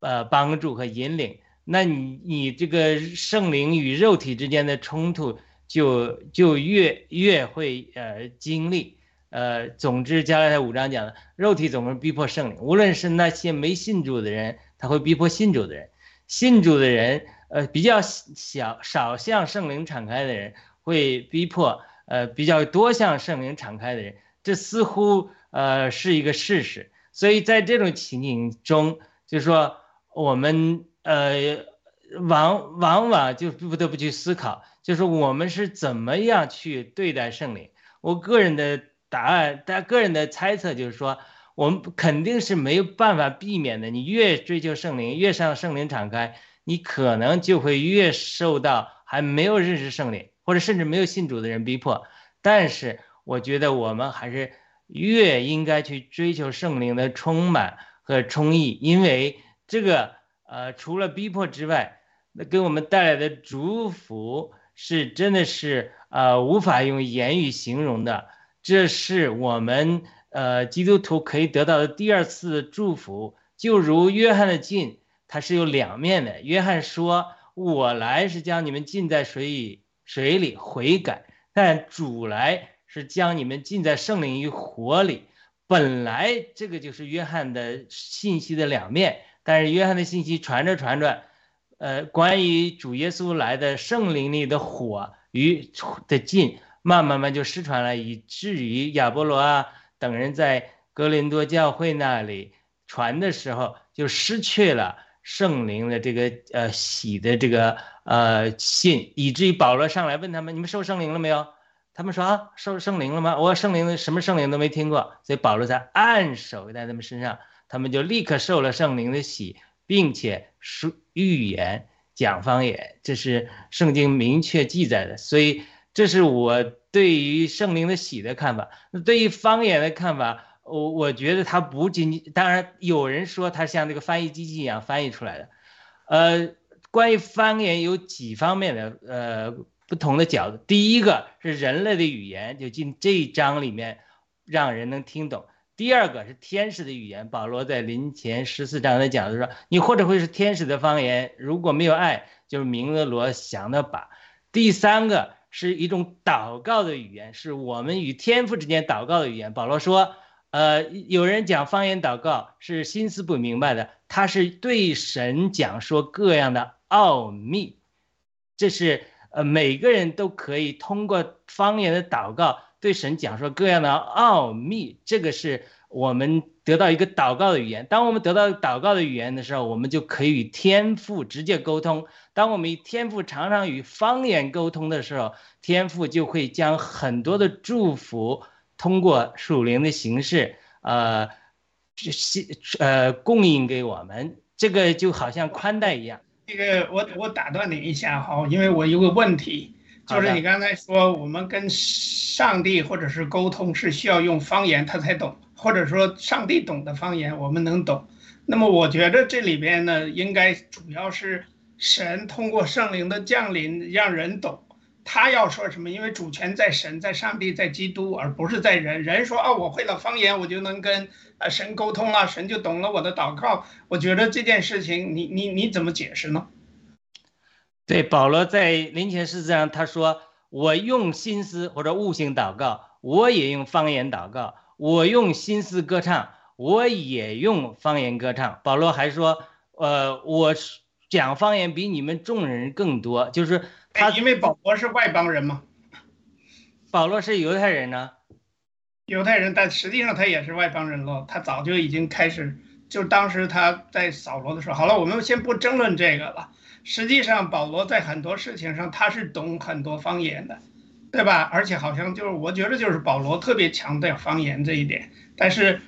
呃帮助和引领，那你你这个圣灵与肉体之间的冲突就就越越会呃经历。呃，总之，加拉太五章讲的，肉体总是逼迫圣灵，无论是那些没信主的人，他会逼迫信主的人；信主的人，呃，比较小少向圣灵敞开的人，会逼迫呃比较多向圣灵敞开的人。这似乎呃是一个事实。所以在这种情景中，就是说我们呃往往往就不得不去思考，就是我们是怎么样去对待圣灵。我个人的。答案，但个人的猜测就是说，我们肯定是没有办法避免的。你越追求圣灵，越向圣灵敞开，你可能就会越受到还没有认识圣灵，或者甚至没有信主的人逼迫。但是，我觉得我们还是越应该去追求圣灵的充满和充溢，因为这个，呃，除了逼迫之外，那给我们带来的祝福是真的是，呃，无法用言语形容的。这是我们呃基督徒可以得到的第二次祝福，就如约翰的信，它是有两面的。约翰说：“我来是将你们浸在水里，水里悔改；但主来是将你们浸在圣灵与火里。”本来这个就是约翰的信息的两面，但是约翰的信息传着传着，呃，关于主耶稣来的圣灵里的火与的浸。慢慢慢就失传了，以至于亚波罗啊等人在格林多教会那里传的时候，就失去了圣灵的这个呃喜的这个呃信，以至于保罗上来问他们：你们受圣灵了没有？他们说啊，受圣灵了吗？我圣灵的什么圣灵都没听过。所以保罗才按手在他们身上，他们就立刻受了圣灵的喜，并且说预言讲方言，这是圣经明确记载的。所以。这是我对于圣灵的喜的看法。那对于方言的看法，我我觉得它不仅仅，当然有人说它像那个翻译机器一样翻译出来的。呃，关于方言有几方面的呃不同的角度。第一个是人类的语言，就进这一章里面让人能听懂。第二个是天使的语言，保罗在临前十四章的讲的说，你或者会是天使的方言，如果没有爱，就是明了罗想的把。第三个。是一种祷告的语言，是我们与天父之间祷告的语言。保罗说，呃，有人讲方言祷告是心思不明白的，他是对神讲说各样的奥秘。这是呃每个人都可以通过方言的祷告对神讲说各样的奥秘。这个是我们得到一个祷告的语言。当我们得到祷告的语言的时候，我们就可以与天父直接沟通。当我们与天父常常与方言沟通的时候，天父就会将很多的祝福通过属灵的形式，呃，是呃供应给我们。这个就好像宽带一样。这个我我打断你一下哈，因为我有个问题，就是你刚才说我们跟上帝或者是沟通是需要用方言他才懂，或者说上帝懂的方言我们能懂。那么我觉得这里边呢，应该主要是。神通过圣灵的降临，让人懂他要说什么，因为主权在神，在上帝，在基督，而不是在人。人说啊，我会了方言，我就能跟啊神沟通了，神就懂了我的祷告。我觉得这件事情，你你你怎么解释呢？对，保罗在林前是这样，他说我用心思或者悟性祷告，我也用方言祷告；我用心思歌唱，我也用方言歌唱。保罗还说，呃，我。讲方言比你们众人更多，就是他，因为保罗是外邦人嘛。保罗是犹太人呢，犹太人，但实际上他也是外邦人了。他早就已经开始，就当时他在扫罗的时候，好了，我们先不争论这个了。实际上，保罗在很多事情上他是懂很多方言的，对吧？而且好像就是，我觉得就是保罗特别强调方言这一点。但是，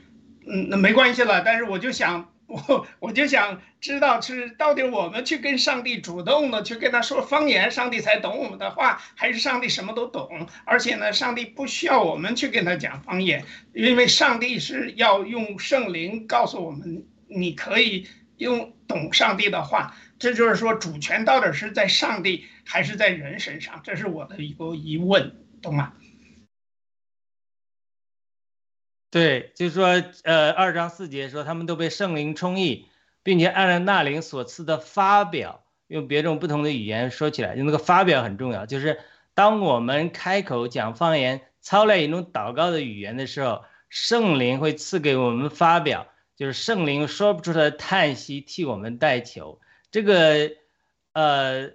嗯，那没关系了。但是我就想。我 我就想知道是到底我们去跟上帝主动的去跟他说方言，上帝才懂我们的话，还是上帝什么都懂？而且呢，上帝不需要我们去跟他讲方言，因为上帝是要用圣灵告诉我们，你可以用懂上帝的话。这就是说，主权到底是在上帝还是在人身上？这是我的一个疑问，懂吗？对，就是说，呃，二章四节说他们都被圣灵充溢，并且按照那灵所赐的发表用别种不同的语言说起来，就那个发表很重要。就是当我们开口讲方言，操练一种祷告的语言的时候，圣灵会赐给我们发表，就是圣灵说不出的叹息替我们代求。这个，呃，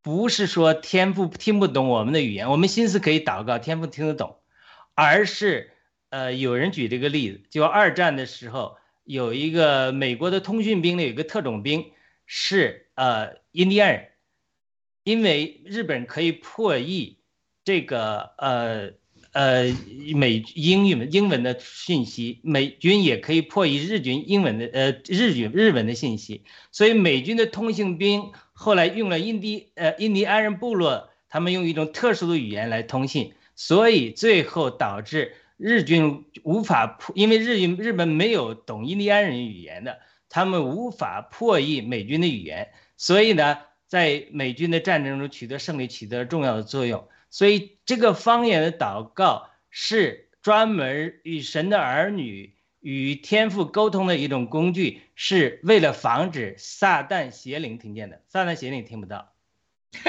不是说天父听不懂我们的语言，我们心思可以祷告，天父听得懂，而是，呃，有人举这个例子，就二战的时候，有一个美国的通讯兵里有个特种兵是呃印第安人，因为日本可以破译这个呃。呃，美英语英文的信息，美军也可以破译日军英文的呃日语日文的信息，所以美军的通信兵后来用了印第呃印第安人部落，他们用一种特殊的语言来通信，所以最后导致日军无法破，因为日军日本没有懂印第安人语言的，他们无法破译美军的语言，所以呢，在美军的战争中取得胜利，起到重要的作用。所以，这个方言的祷告是专门与神的儿女与天父沟通的一种工具，是为了防止撒旦邪灵听见的。撒旦邪灵听不到，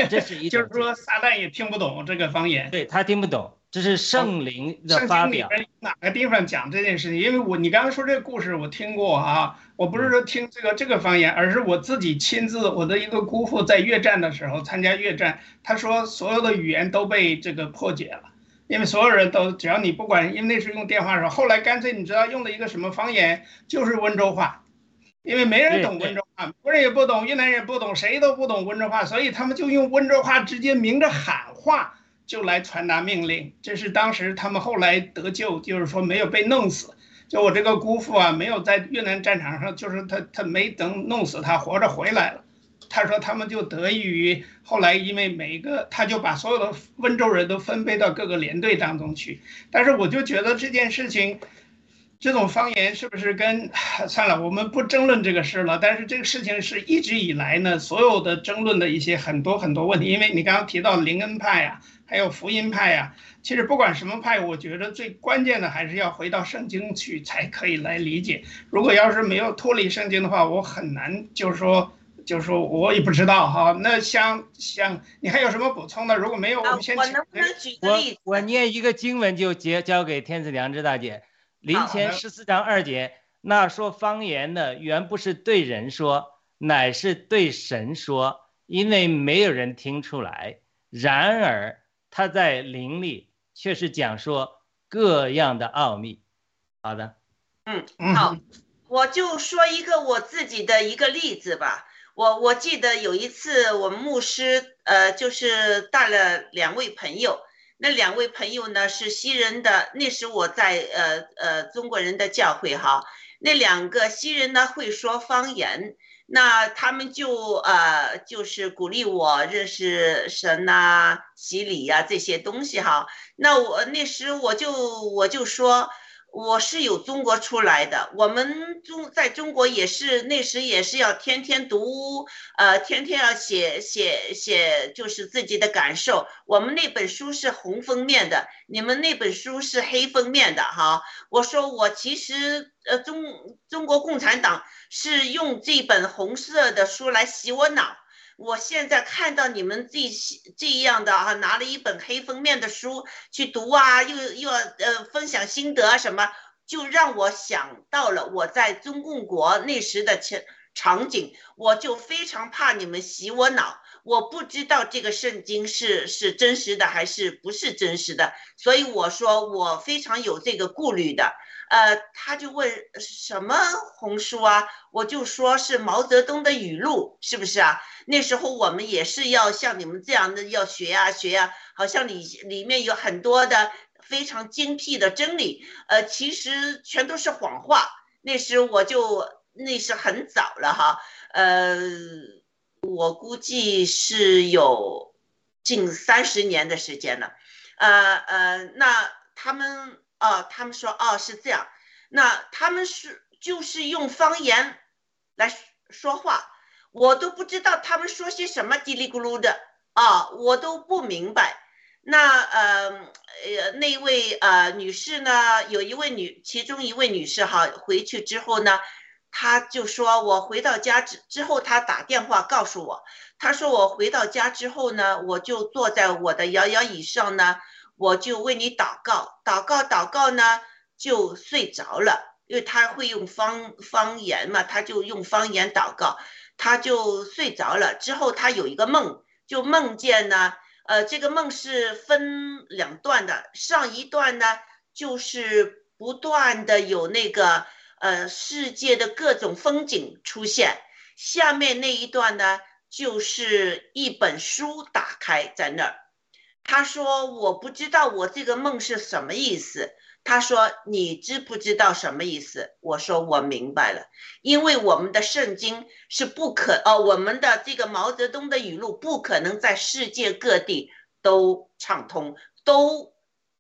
这是一 就是说撒旦也听不懂这个方言，对他听不懂。这是圣灵的发表。哪个地方讲这件事情？因为我你刚刚说这个故事，我听过啊。我不是说听这个这个方言，而是我自己亲自，我的一个姑父在越战的时候参加越战，他说所有的语言都被这个破解了，因为所有人都只要你不管，因为那时候用电话的时候，后来干脆你知道用的一个什么方言，就是温州话，因为没人懂温州话，美国人也不懂，越南人也不懂，谁都不懂温州话，所以他们就用温州话直接明着喊话。就来传达命令，这是当时他们后来得救，就是说没有被弄死。就我这个姑父啊，没有在越南战场上，就是他他没等弄死他，活着回来了。他说他们就得益于后来，因为每一个他就把所有的温州人都分配到各个连队当中去。但是我就觉得这件事情，这种方言是不是跟算了，我们不争论这个事了。但是这个事情是一直以来呢，所有的争论的一些很多很多问题，因为你刚刚提到林恩派呀。还有福音派呀，其实不管什么派，我觉得最关键的还是要回到圣经去才可以来理解。如果要是没有脱离圣经的话，我很难就是说，就是说我也不知道哈。那像像你还有什么补充的？如果没有，我们先我能不能举个例子？我我念一个经文就结交给天子良知大姐。林前十四章二节，那说方言的原不是对人说，乃是对神说，因为没有人听出来。然而。他在灵里却是讲说各样的奥秘。好的，嗯，好，我就说一个我自己的一个例子吧。我我记得有一次，我们牧师呃，就是带了两位朋友，那两位朋友呢是西人的，那时我在呃呃中国人的教会哈，那两个西人呢会说方言。那他们就呃，就是鼓励我认识神呐、洗礼呀这些东西哈。那我那时我就我就说。我是有中国出来的，我们中在中国也是那时也是要天天读，呃，天天要写写写，就是自己的感受。我们那本书是红封面的，你们那本书是黑封面的哈。我说我其实呃中中国共产党是用这本红色的书来洗我脑。我现在看到你们这这样的啊，拿了一本黑封面的书去读啊，又又要呃分享心得什么，就让我想到了我在中共国那时的情场景，我就非常怕你们洗我脑，我不知道这个圣经是是真实的还是不是真实的，所以我说我非常有这个顾虑的。呃，他就问什么红书啊？我就说是毛泽东的语录，是不是啊？那时候我们也是要像你们这样的要学呀学呀，好像里里面有很多的非常精辟的真理，呃，其实全都是谎话。那时我就那是很早了哈，呃，我估计是有近三十年的时间了，呃呃，那他们。哦，他们说哦是这样，那他们是就是用方言来说话，我都不知道他们说些什么叽里咕噜的啊，我都不明白。那呃呃那位呃女士呢，有一位女，其中一位女士哈，回去之后呢，他就说我回到家之之后，他打电话告诉我，他说我回到家之后呢，我就坐在我的摇摇椅上呢，我就为你祷告，祷告祷告呢，就睡着了，因为他会用方方言嘛，他就用方言祷告，他就睡着了。之后他有一个梦，就梦见呢，呃，这个梦是分两段的，上一段呢就是不断的有那个。呃，世界的各种风景出现。下面那一段呢，就是一本书打开在那儿。他说：“我不知道我这个梦是什么意思。”他说：“你知不知道什么意思？”我说：“我明白了，因为我们的圣经是不可哦，我们的这个毛泽东的语录不可能在世界各地都畅通，都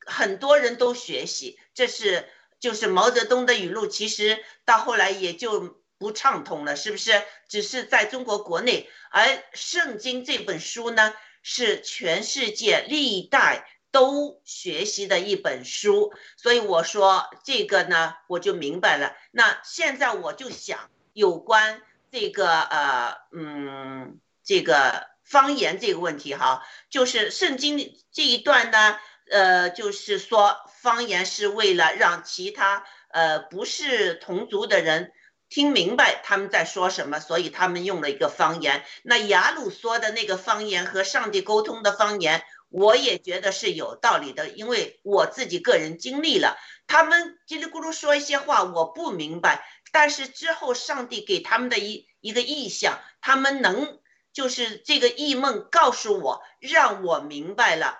很多人都学习，这是。”就是毛泽东的语录，其实到后来也就不畅通了，是不是？只是在中国国内，而《圣经》这本书呢，是全世界历代都学习的一本书。所以我说这个呢，我就明白了。那现在我就想，有关这个呃嗯这个方言这个问题哈，就是《圣经》这一段呢。呃，就是说方言是为了让其他呃不是同族的人听明白他们在说什么，所以他们用了一个方言。那雅鲁说的那个方言和上帝沟通的方言，我也觉得是有道理的，因为我自己个人经历了，他们叽里咕噜说一些话我不明白，但是之后上帝给他们的一一个意向，他们能就是这个异梦告诉我，让我明白了。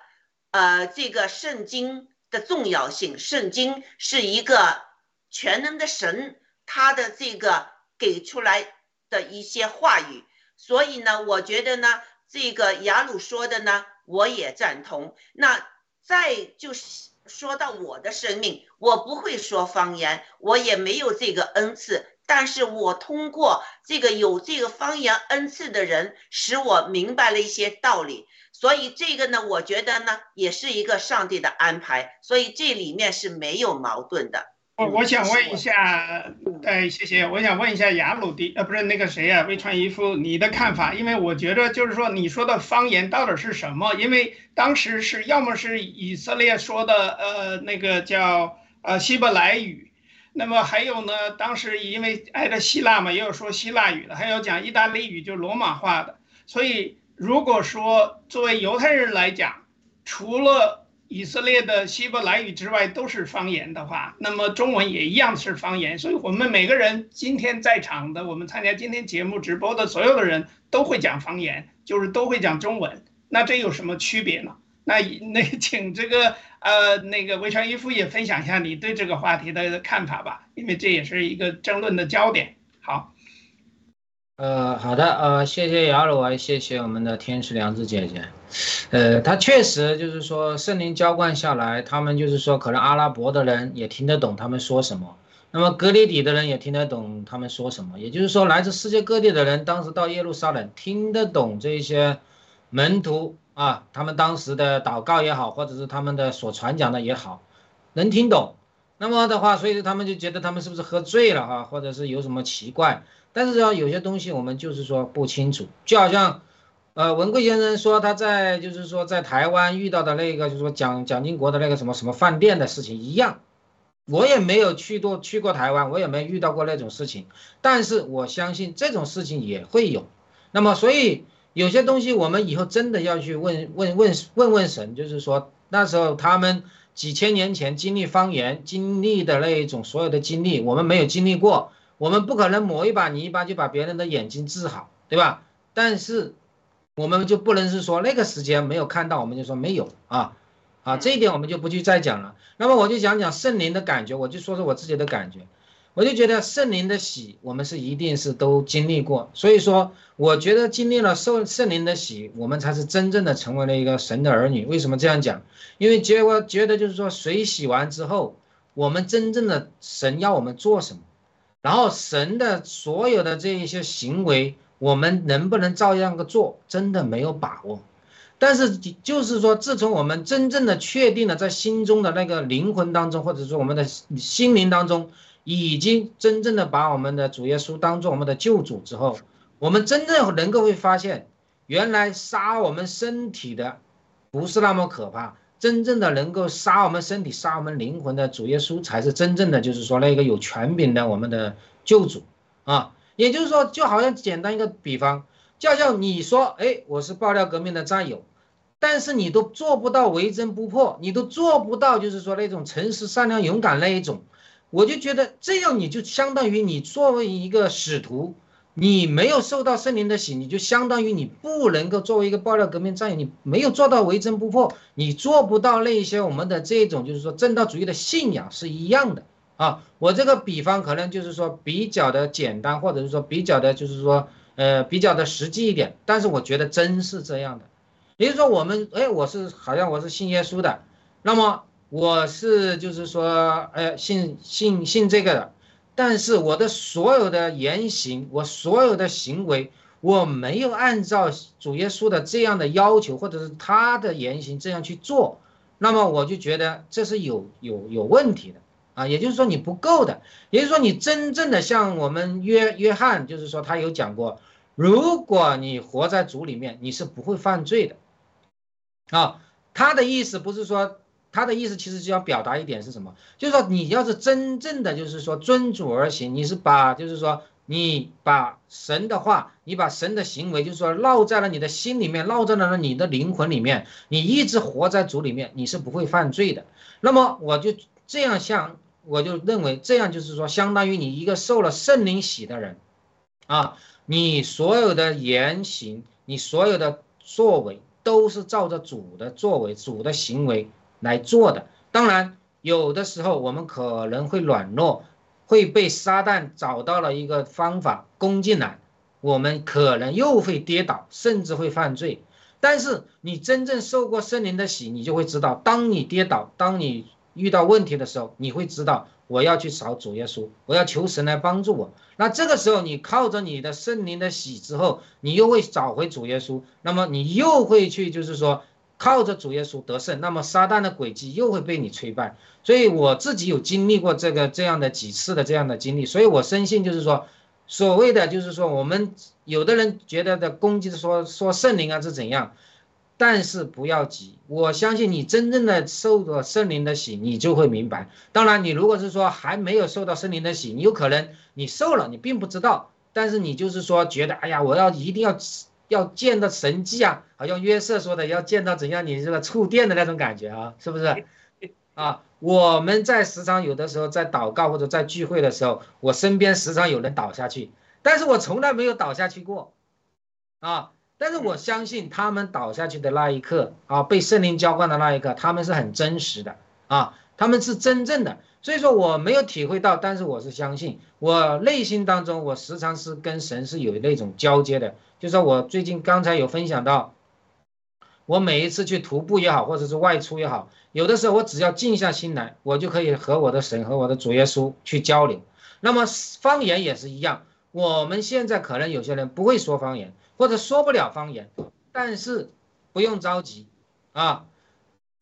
呃，这个圣经的重要性，圣经是一个全能的神，他的这个给出来的一些话语，所以呢，我觉得呢，这个雅鲁说的呢，我也赞同。那再就是说到我的生命，我不会说方言，我也没有这个恩赐，但是我通过这个有这个方言恩赐的人，使我明白了一些道理。所以这个呢，我觉得呢，也是一个上帝的安排，所以这里面是没有矛盾的。我我想问一下，哎，谢谢，我想问一下雅鲁迪，呃，不是那个谁呀，魏川一夫，你的看法？因为我觉得就是说，你说的方言到底是什么？因为当时是要么是以色列说的，呃，那个叫呃希伯来语，那么还有呢，当时因为挨着希腊嘛，也有说希腊语的，还有讲意大利语，就罗马话的，所以。如果说作为犹太人来讲，除了以色列的希伯来语之外都是方言的话，那么中文也一样是方言。所以，我们每个人今天在场的，我们参加今天节目直播的所有的人都会讲方言，就是都会讲中文。那这有什么区别呢？那 那请这个呃那个维权一夫也分享一下你对这个话题的看法吧，因为这也是一个争论的焦点。好。呃，好的，呃，谢谢雅鲁啊，谢谢我们的天使良知姐姐，呃，他确实就是说圣灵浇灌下来，他们就是说可能阿拉伯的人也听得懂他们说什么，那么格里底的人也听得懂他们说什么，也就是说来自世界各地的人当时到耶路撒冷听得懂这些门徒啊，他们当时的祷告也好，或者是他们的所传讲的也好，能听懂，那么的话，所以他们就觉得他们是不是喝醉了哈，或者是有什么奇怪。但是呢有些东西我们就是说不清楚，就好像，呃，文贵先生说他在就是说在台湾遇到的那个就是说蒋蒋经国的那个什么什么饭店的事情一样，我也没有去过去过台湾，我也没遇到过那种事情，但是我相信这种事情也会有。那么所以有些东西我们以后真的要去问问问问问神，就是说那时候他们几千年前经历方言经历的那一种所有的经历，我们没有经历过。我们不可能抹一把泥巴就把别人的眼睛治好，对吧？但是我们就不能是说那个时间没有看到，我们就说没有啊啊，这一点我们就不去再讲了。那么我就讲讲圣灵的感觉，我就说说我自己的感觉，我就觉得圣灵的喜，我们是一定是都经历过。所以说，我觉得经历了受圣灵的喜，我们才是真正的成为了一个神的儿女。为什么这样讲？因为结果觉得就是说，水洗完之后，我们真正的神要我们做什么？然后神的所有的这一些行为，我们能不能照样个做，真的没有把握。但是就是说，自从我们真正的确定了在心中的那个灵魂当中，或者说我们的心灵当中，已经真正的把我们的主耶稣当做我们的救主之后，我们真正能够会发现，原来杀我们身体的不是那么可怕，真正的能够杀我们身体、杀我们灵魂的主耶稣才是真正的，就是说那个有权柄的我们的救主啊。也就是说，就好像简单一个比方。就像你说，哎，我是爆料革命的战友，但是你都做不到为真不破，你都做不到，就是说那种诚实、善良、勇敢那一种，我就觉得这样你就相当于你作为一个使徒，你没有受到圣灵的洗，你就相当于你不能够作为一个爆料革命战友，你没有做到为真不破，你做不到那些我们的这种就是说正道主义的信仰是一样的啊。我这个比方可能就是说比较的简单，或者是说比较的，就是说。呃，比较的实际一点，但是我觉得真是这样的，也就是说，我们哎，我是好像我是信耶稣的，那么我是就是说，哎，信信信这个的，但是我的所有的言行，我所有的行为，我没有按照主耶稣的这样的要求，或者是他的言行这样去做，那么我就觉得这是有有有问题的。啊，也就是说你不够的，也就是说你真正的像我们约约翰，就是说他有讲过，如果你活在主里面，你是不会犯罪的。啊，他的意思不是说，他的意思其实就要表达一点是什么？就是说你要是真正的就是说遵主而行，你是把就是说你把神的话，你把神的行为，就是说烙在了你的心里面，烙在了你的灵魂里面，你一直活在主里面，你是不会犯罪的。那么我就这样像。我就认为这样就是说，相当于你一个受了圣灵洗的人，啊，你所有的言行，你所有的作为，都是照着主的作为、主的行为来做的。当然，有的时候我们可能会软弱，会被撒旦找到了一个方法攻进来，我们可能又会跌倒，甚至会犯罪。但是你真正受过圣灵的洗，你就会知道，当你跌倒，当你。遇到问题的时候，你会知道我要去找主耶稣，我要求神来帮助我。那这个时候，你靠着你的圣灵的喜之后，你又会找回主耶稣。那么你又会去，就是说靠着主耶稣得胜。那么撒旦的诡计又会被你摧败。所以我自己有经历过这个这样的几次的这样的经历，所以我深信就是说，所谓的就是说，我们有的人觉得的攻击说说圣灵啊是怎样。但是不要急，我相信你真正的受到圣灵的洗，你就会明白。当然，你如果是说还没有受到圣灵的洗，你有可能你受了，你并不知道。但是你就是说觉得，哎呀，我要一定要要见到神迹啊，好像约瑟说的要见到怎样你这个触电的那种感觉啊，是不是？啊，我们在时常有的时候在祷告或者在聚会的时候，我身边时常有人倒下去，但是我从来没有倒下去过，啊。但是我相信他们倒下去的那一刻啊，被圣灵浇灌的那一刻，他们是很真实的啊，他们是真正的。所以说我没有体会到，但是我是相信，我内心当中我时常是跟神是有那种交接的。就说我最近刚才有分享到，我每一次去徒步也好，或者是外出也好，有的时候我只要静下心来，我就可以和我的神和我的主耶稣去交流。那么方言也是一样，我们现在可能有些人不会说方言。或者说不了方言，但是不用着急啊，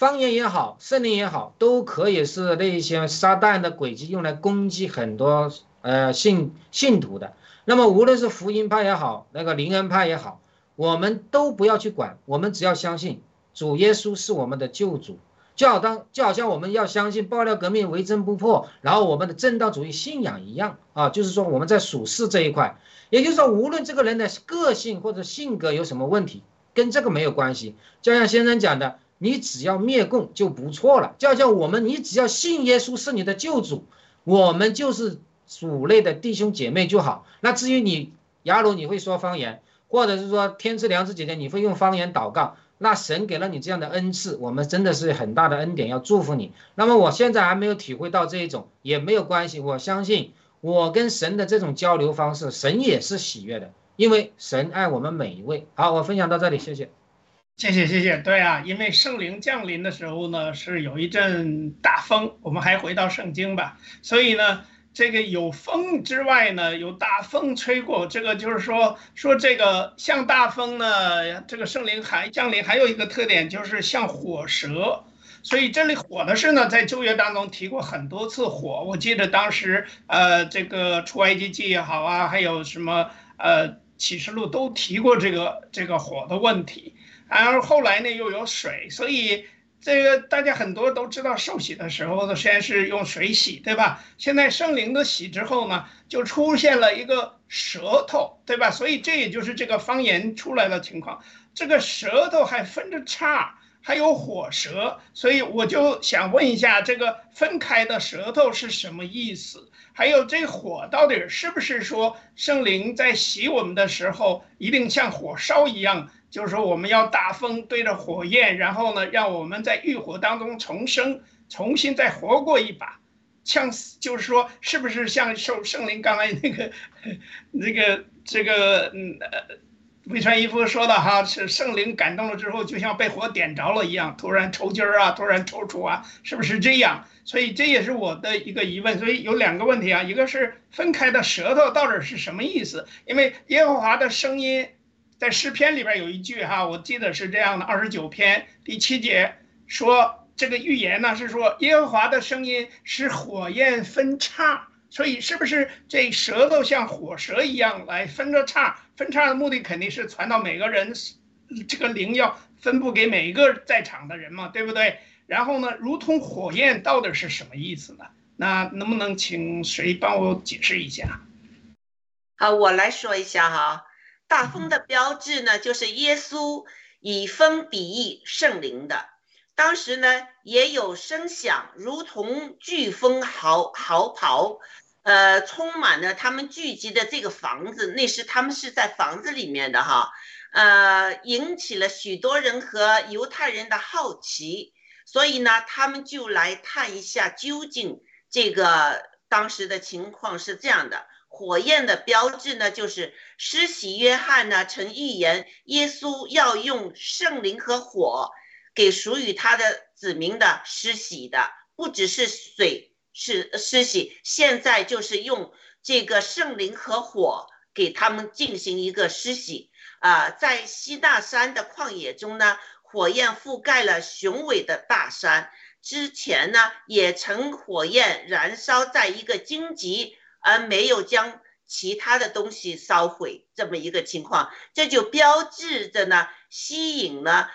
方言也好，圣灵也好，都可以是那一些撒旦的诡计用来攻击很多呃信信徒的。那么无论是福音派也好，那个灵恩派也好，我们都不要去管，我们只要相信主耶稣是我们的救主。就好当就好像我们要相信爆料革命为真不破，然后我们的正道主义信仰一样啊，就是说我们在属世这一块，也就是说无论这个人的个性或者性格有什么问题，跟这个没有关系。就像先生讲的，你只要灭共就不错了。就像我们，你只要信耶稣是你的救主，我们就是主内的弟兄姐妹就好。那至于你，雅鲁你会说方言，或者是说天赐良知姐姐你会用方言祷告。那神给了你这样的恩赐，我们真的是很大的恩典，要祝福你。那么我现在还没有体会到这一种，也没有关系。我相信我跟神的这种交流方式，神也是喜悦的，因为神爱我们每一位。好，我分享到这里，谢谢，谢谢，谢谢。对啊，因为圣灵降临的时候呢，是有一阵大风。我们还回到圣经吧，所以呢。这个有风之外呢，有大风吹过，这个就是说说这个像大风呢，这个圣灵还降临，还有一个特点就是像火蛇，所以这里火的事呢，在旧约当中提过很多次火。我记得当时呃，这个出埃及记也好啊，还有什么呃启示录都提过这个这个火的问题，然后后来呢又有水，所以。这个大家很多都知道，受洗的时候呢，先是用水洗，对吧？现在圣灵的洗之后呢，就出现了一个舌头，对吧？所以这也就是这个方言出来的情况。这个舌头还分着叉，还有火舌，所以我就想问一下，这个分开的舌头是什么意思？还有这火到底是不是说圣灵在洗我们的时候，一定像火烧一样？就是说，我们要大风对着火焰，然后呢，让我们在浴火当中重生，重新再活过一把，像就是说，是不是像受圣灵刚才那个 那个这个嗯呃，魏传一夫说的哈，是圣灵感动了之后，就像被火点着了一样，突然抽筋儿啊，突然抽搐啊，是不是这样？所以这也是我的一个疑问。所以有两个问题啊，一个是分开的舌头到底是什么意思？因为耶和华的声音。在诗篇里边有一句哈，我记得是这样的，二十九篇第七节说这个预言呢是说耶和华的声音是火焰分叉，所以是不是这舌头像火舌一样来分着叉？分叉的目的肯定是传到每个人，这个灵要分布给每一个在场的人嘛，对不对？然后呢，如同火焰到底是什么意思呢？那能不能请谁帮我解释一下？好，我来说一下哈。大风的标志呢，就是耶稣以风比喻圣灵的。当时呢，也有声响，如同飓风嚎嚎跑，呃，充满了他们聚集的这个房子。那时他们是在房子里面的哈，呃，引起了许多人和犹太人的好奇，所以呢，他们就来探一下究竟这个当时的情况是这样的。火焰的标志呢，就是施洗约翰呢曾预言耶稣要用圣灵和火给属于他的子民的施洗的，不只是水是施洗，现在就是用这个圣灵和火给他们进行一个施洗啊，在西大山的旷野中呢，火焰覆盖了雄伟的大山，之前呢也曾火焰燃烧在一个荆棘。而没有将其他的东西烧毁，这么一个情况，这就标志着呢，吸引了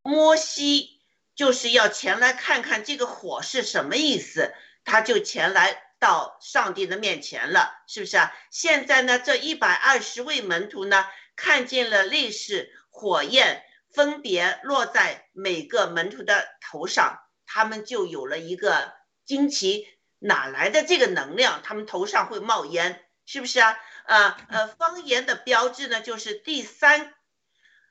摩西，就是要前来看看这个火是什么意思，他就前来到上帝的面前了，是不是啊？现在呢，这一百二十位门徒呢，看见了类似火焰分别落在每个门徒的头上，他们就有了一个惊奇。哪来的这个能量？他们头上会冒烟，是不是啊？呃呃，方言的标志呢，就是第三，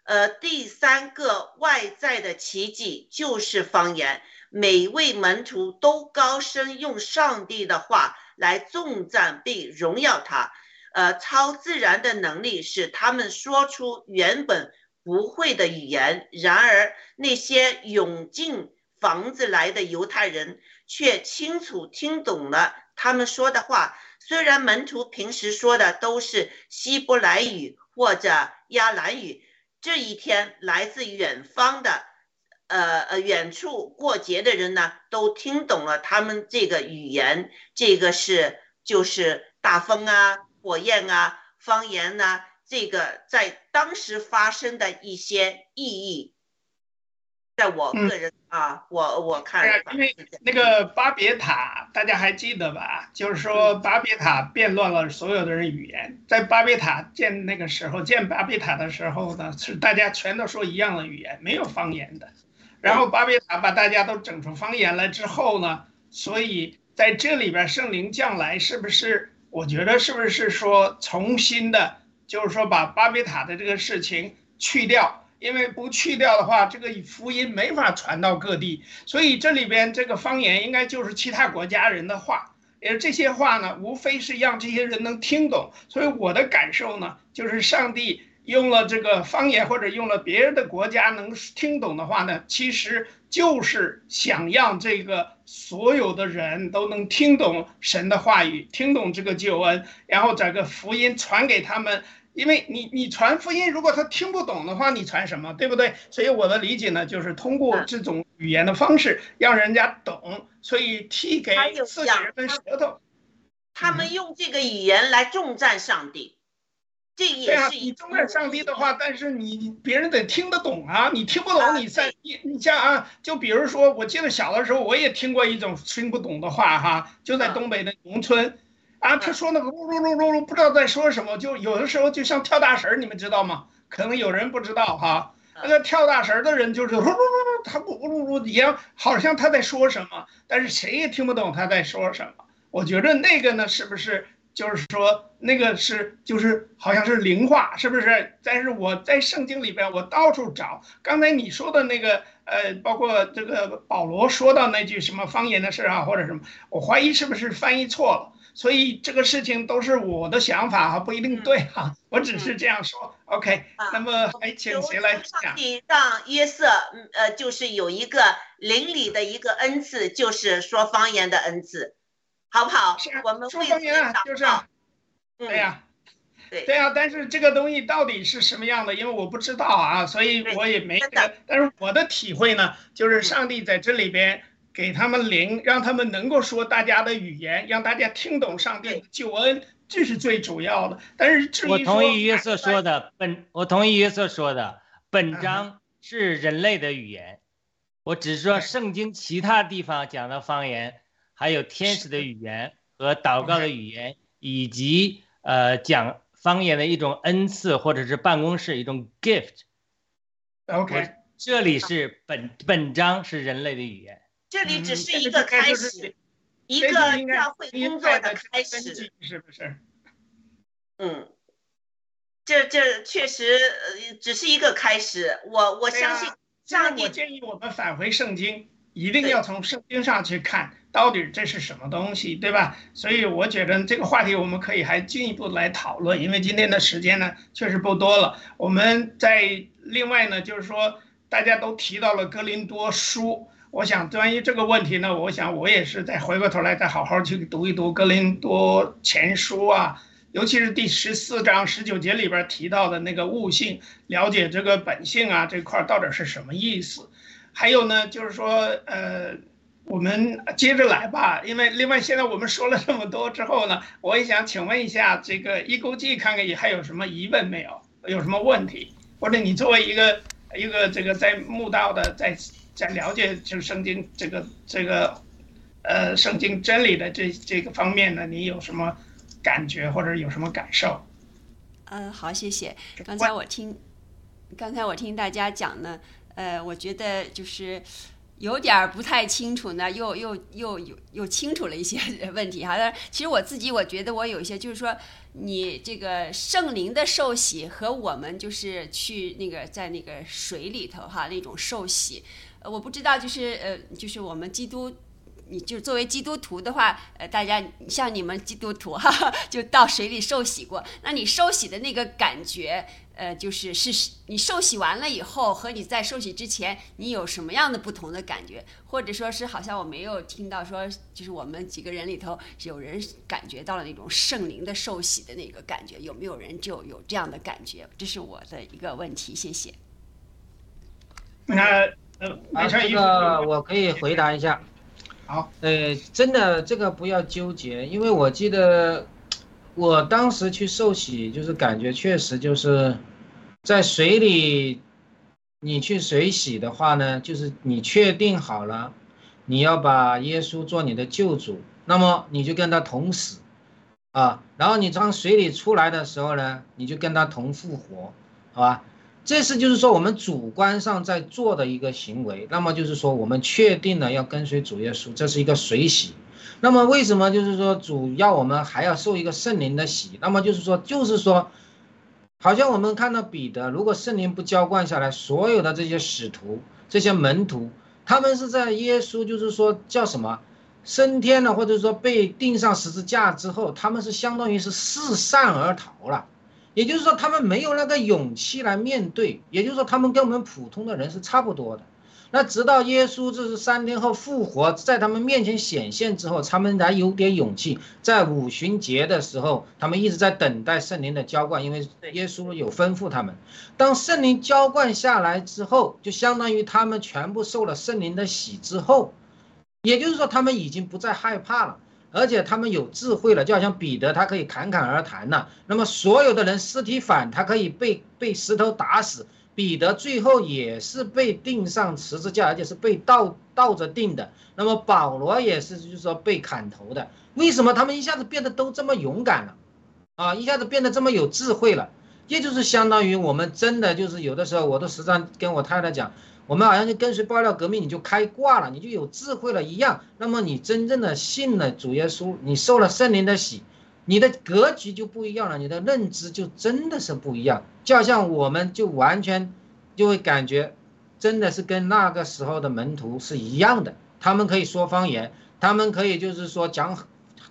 呃，第三个外在的奇迹就是方言。每位门徒都高声用上帝的话来颂赞并荣耀他。呃，超自然的能力使他们说出原本不会的语言。然而，那些涌进房子来的犹太人。却清楚听懂了他们说的话。虽然门徒平时说的都是希伯来语或者亚兰语，这一天来自远方的，呃呃远处过节的人呢，都听懂了他们这个语言。这个是就是大风啊、火焰啊、方言呐，这个在当时发生的一些意义。在我个人啊，我我看，因为那个巴别塔，大家还记得吧？就是说巴别塔变乱了所有的人语言。在巴别塔建那个时候，建巴别塔的时候呢，是大家全都说一样的语言，没有方言的。然后巴别塔把大家都整出方言来之后呢，所以在这里边圣灵降来，是不是？我觉得是不是说重新的，就是说把巴别塔的这个事情去掉。因为不去掉的话，这个福音没法传到各地，所以这里边这个方言应该就是其他国家人的话，而这些话呢，无非是让这些人能听懂。所以我的感受呢，就是上帝用了这个方言或者用了别人的国家能听懂的话呢，其实就是想让这个所有的人都能听懂神的话语，听懂这个救恩，然后这个福音传给他们。因为你你传福音，如果他听不懂的话，你传什么，对不对？所以我的理解呢，就是通过这种语言的方式让人家懂，所以替给自己人的舌头。他们用这个语言来重赞上帝，这也是你重赞上帝的话，但是你别人得听得懂啊，你听不懂，你在你你像啊，就比如说，我记得小的时候我也听过一种听不懂的话哈，就在东北的农村。啊，他说那个噜噜噜噜噜，不知道在说什么，就有的时候就像跳大神，你们知道吗？可能有人不知道哈。那个跳大神的人就是噜噜噜噜，他咕咕噜噜一样，好像他在说什么，但是谁也听不懂他在说什么。我觉得那个呢，是不是就是说那个是就是好像是灵话，是不是？但是我在圣经里边，我到处找，刚才你说的那个呃，包括这个保罗说到那句什么方言的事啊，或者什么，我怀疑是不是翻译错了。所以这个事情都是我的想法哈，不一定对哈，我只是这样说。OK，那么还请谁来讲？让约瑟，呃，就是有一个邻里的一个恩赐，就是说方言的恩赐，好不好？我们说方言啊，就是，对呀，对对呀。但是这个东西到底是什么样的？因为我不知道啊，所以我也没。但是我的体会呢，就是上帝在这里边。给他们灵，让他们能够说大家的语言，让大家听懂上帝的救恩，这是最主要的。但是至于我同意约瑟说的，本我同意约瑟说的，本章是人类的语言。我只是说圣经其他地方讲的方言，还有天使的语言和祷告的语言，以及呃讲方言的一种恩赐或者是办公室一种 gift。OK，这里是本本章是人类的语言。这里只是一个开始，一个教会工作的开始，是不是？嗯，这这确实呃只是一个开始。我我相信上帝。我建议我们返回圣经，一定要从圣经上去看到底这是什么东西，对吧？所以我觉得这个话题我们可以还进一步来讨论，因为今天的时间呢确实不多了。我们在另外呢，就是说大家都提到了格林多书。我想关于这个问题呢，我想我也是再回过头来再好好去读一读《格林多前书》啊，尤其是第十四章十九节里边提到的那个悟性，了解这个本性啊这块到底是什么意思？还有呢，就是说，呃，我们接着来吧，因为另外现在我们说了这么多之后呢，我也想请问一下这个一勾记，看看你还有什么疑问没有？有什么问题？或者你作为一个一个这个在墓道的在。在了解就是圣经这个这个，呃，圣经真理的这这个方面呢，你有什么感觉或者有什么感受？嗯，好，谢谢。刚才我听，刚才我听大家讲呢，呃，我觉得就是有点儿不太清楚呢，又又又又又清楚了一些问题哈。但其实我自己我觉得我有一些就是说，你这个圣灵的受洗和我们就是去那个在那个水里头哈那种受洗。我不知道，就是呃，就是我们基督，你就作为基督徒的话，呃，大家像你们基督徒哈，就到水里受洗过，那你受洗的那个感觉，呃，就是是你受洗完了以后和你在受洗之前，你有什么样的不同的感觉？或者说是好像我没有听到说，就是我们几个人里头有人感觉到了那种圣灵的受洗的那个感觉，有没有人就有这样的感觉？这是我的一个问题，谢谢。那。啊，这个我可以回答一下。好，呃，真的这个不要纠结，因为我记得我当时去受洗，就是感觉确实就是在水里，你去水洗的话呢，就是你确定好了，你要把耶稣做你的救主，那么你就跟他同死啊，然后你从水里出来的时候呢，你就跟他同复活，好吧？这是就是说我们主观上在做的一个行为，那么就是说我们确定了要跟随主耶稣，这是一个水洗。那么为什么就是说主要我们还要受一个圣灵的洗？那么就是说就是说，好像我们看到彼得，如果圣灵不浇灌下来，所有的这些使徒、这些门徒，他们是在耶稣就是说叫什么升天了，或者说被钉上十字架之后，他们是相当于是四散而逃了。也就是说他们没有那个勇气来面对，也就是说他们跟我们普通的人是差不多的。那直到耶稣这是三天后复活，在他们面前显现之后，他们才有点勇气。在五旬节的时候，他们一直在等待圣灵的浇灌，因为耶稣有吩咐他们。当圣灵浇灌下来之后，就相当于他们全部受了圣灵的洗之后，也就是说他们已经不再害怕了，而且他们有智慧了，就好像彼得他可以侃侃而谈了。那么所有的人尸体反，他可以被被石头打死。彼得最后也是被钉上十字架，而且是被倒倒着钉的。那么保罗也是，就是说被砍头的。为什么他们一下子变得都这么勇敢了？啊，一下子变得这么有智慧了？也就是相当于我们真的就是有的时候，我都时常跟我太太讲，我们好像就跟随爆料革命，你就开挂了，你就有智慧了一样。那么你真正的信了主耶稣，你受了圣灵的洗。你的格局就不一样了，你的认知就真的是不一样。就好像我们就完全就会感觉，真的是跟那个时候的门徒是一样的。他们可以说方言，他们可以就是说讲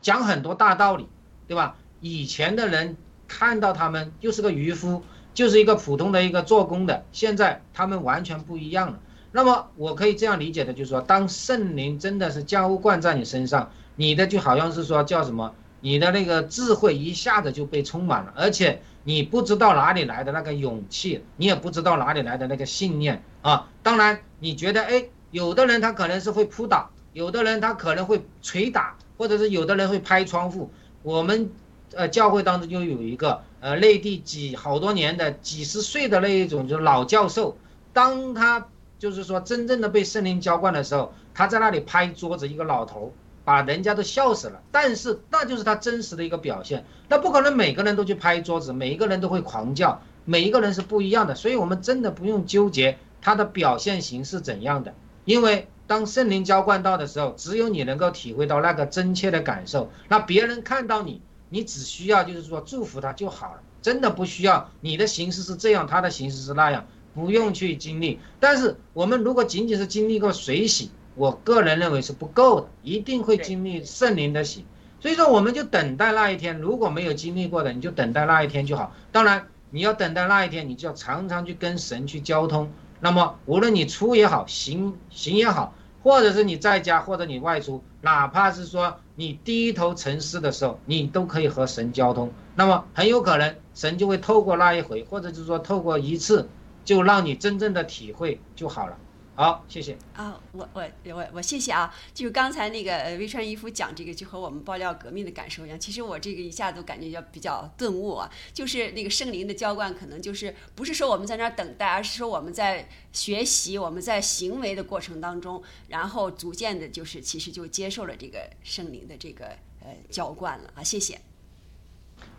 讲很多大道理，对吧？以前的人看到他们就是个渔夫，就是一个普通的一个做工的，现在他们完全不一样了。那么我可以这样理解的，就是说，当圣灵真的是浇灌在你身上，你的就好像是说叫什么？你的那个智慧一下子就被充满了，而且你不知道哪里来的那个勇气，你也不知道哪里来的那个信念啊。当然，你觉得哎，有的人他可能是会扑倒，有的人他可能会捶打，或者是有的人会拍窗户。我们呃教会当中就有一个呃内地几好多年的几十岁的那一种就是老教授，当他就是说真正的被圣灵浇灌的时候，他在那里拍桌子，一个老头。把人家都笑死了，但是那就是他真实的一个表现。那不可能每个人都去拍桌子，每一个人都会狂叫，每一个人是不一样的。所以，我们真的不用纠结他的表现形式怎样的，因为当圣灵浇灌到的时候，只有你能够体会到那个真切的感受。那别人看到你，你只需要就是说祝福他就好了，真的不需要你的形式是这样，他的形式是那样，不用去经历。但是我们如果仅仅是经历过水洗，我个人认为是不够的，一定会经历圣灵的洗，所以说我们就等待那一天。如果没有经历过的，你就等待那一天就好。当然，你要等待那一天，你就要常常去跟神去交通。那么，无论你出也好，行行也好，或者是你在家，或者你外出，哪怕是说你低头沉思的时候，你都可以和神交通。那么很有可能神就会透过那一回，或者是说透过一次，就让你真正的体会就好了。好，谢谢啊，我我我我谢谢啊，就是刚才那个呃微川一夫讲这个，就和我们爆料革命的感受一样。其实我这个一下子感觉要比较顿悟啊，就是那个圣灵的浇灌，可能就是不是说我们在那儿等待，而是说我们在学习，我们在行为的过程当中，然后逐渐的，就是其实就接受了这个圣灵的这个呃浇灌了啊。谢谢。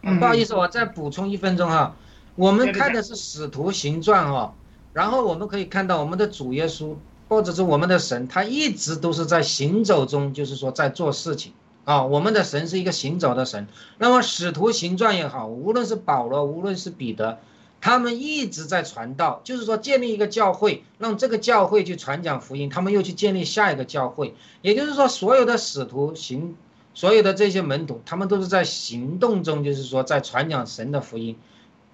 嗯不好意思，我再补充一分钟哈，我们看的是使徒行传哈。然后我们可以看到，我们的主耶稣或者是我们的神，他一直都是在行走中，就是说在做事情啊。我们的神是一个行走的神。那么使徒行传也好，无论是保罗，无论是彼得，他们一直在传道，就是说建立一个教会，让这个教会去传讲福音，他们又去建立下一个教会。也就是说，所有的使徒行，所有的这些门徒，他们都是在行动中，就是说在传讲神的福音。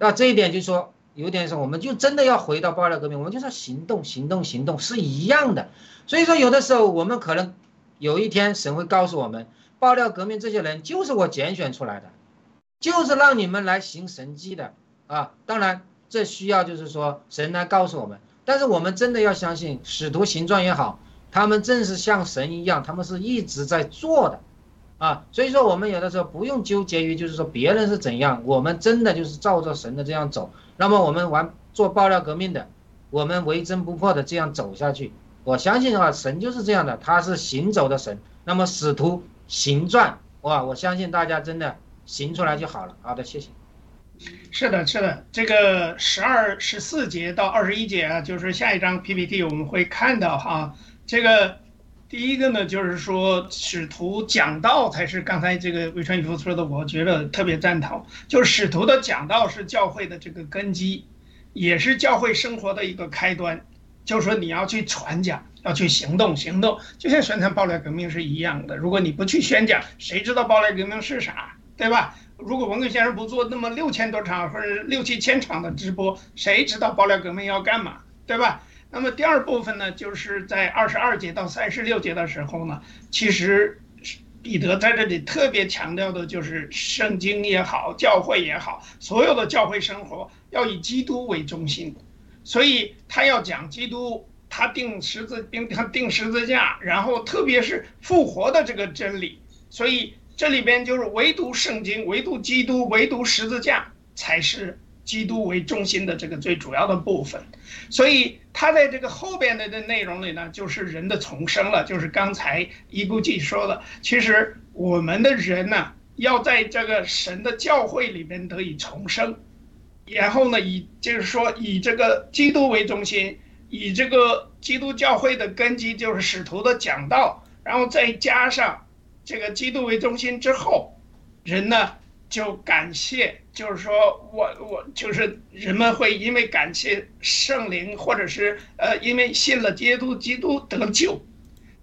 那这一点就是说。有点说，我们就真的要回到爆料革命，我们就是行动，行动，行动是一样的。所以说，有的时候我们可能有一天神会告诉我们，爆料革命这些人就是我拣选出来的，就是让你们来行神迹的啊。当然，这需要就是说神来告诉我们，但是我们真的要相信使徒行状也好，他们正是像神一样，他们是一直在做的啊。所以说，我们有的时候不用纠结于就是说别人是怎样，我们真的就是照着神的这样走。那么我们玩做爆料革命的，我们为真不破的这样走下去，我相信啊，神就是这样的，他是行走的神。那么使徒行传，哇，我相信大家真的行出来就好了。好的，谢谢。是的，是的，这个十二十四节到二十一节啊，就是下一张 PPT 我们会看到哈，这个。第一个呢，就是说使徒讲道才是刚才这个魏川宇夫说的，我觉得特别赞同。就是使徒的讲道是教会的这个根基，也是教会生活的一个开端。就是说你要去传讲，要去行动，行动就像宣传爆料革命是一样的。如果你不去宣讲，谁知道爆料革命是啥，对吧？如果文革先生不做那么六千多场或者六七千场的直播，谁知道爆料革命要干嘛，对吧？那么第二部分呢，就是在二十二节到三十六节的时候呢，其实彼得在这里特别强调的就是圣经也好，教会也好，所有的教会生活要以基督为中心，所以他要讲基督。他定十字，并他定十字架，然后特别是复活的这个真理，所以这里边就是唯独圣经、唯独基督、唯独十字架才是基督为中心的这个最主要的部分。所以他在这个后边的的内容里呢，就是人的重生了，就是刚才一估计说的，其实我们的人呢，要在这个神的教会里边得以重生，然后呢，以就是说以这个基督为中心。以这个基督教会的根基就是使徒的讲道，然后再加上这个基督为中心之后，人呢就感谢，就是说我我就是人们会因为感谢圣灵，或者是呃因为信了基督，基督得救。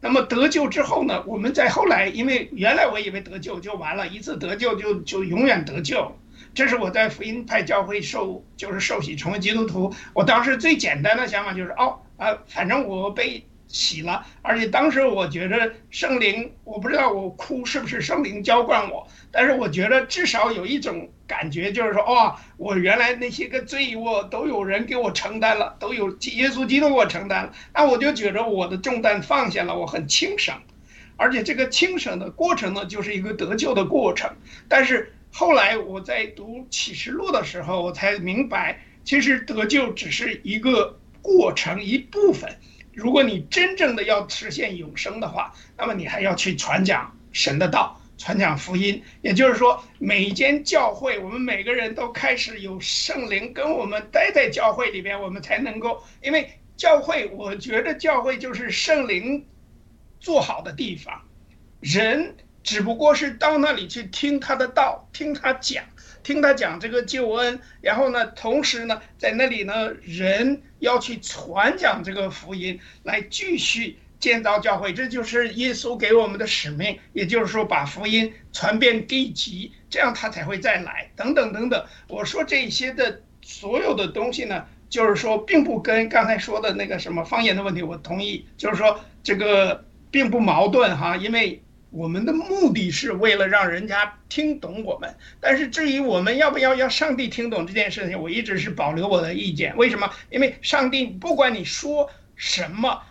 那么得救之后呢，我们在后来，因为原来我以为得救就完了，一次得救就就永远得救。这是我在福音派教会受，就是受洗成为基督徒。我当时最简单的想法就是，哦，呃，反正我被洗了，而且当时我觉得圣灵，我不知道我哭是不是圣灵浇灌我，但是我觉得至少有一种感觉，就是说，哦，我原来那些个罪恶都有人给我承担了，都有耶稣基督给我承担了，那我就觉得我的重担放下了，我很轻省，而且这个轻省的过程呢，就是一个得救的过程，但是。后来我在读启示录的时候，我才明白，其实得救只是一个过程一部分。如果你真正的要实现永生的话，那么你还要去传讲神的道，传讲福音。也就是说，每一间教会，我们每个人都开始有圣灵跟我们待在教会里边，我们才能够。因为教会，我觉得教会就是圣灵做好的地方，人。只不过是到那里去听他的道，听他讲，听他讲这个救恩，然后呢，同时呢，在那里呢，人要去传讲这个福音，来继续建造教会，这就是耶稣给我们的使命，也就是说把福音传遍地极，这样他才会再来，等等等等。我说这些的所有的东西呢，就是说并不跟刚才说的那个什么方言的问题，我同意，就是说这个并不矛盾哈，因为。我们的目的是为了让人家听懂我们，但是至于我们要不要要上帝听懂这件事情，我一直是保留我的意见。为什么？因为上帝不管你说什么，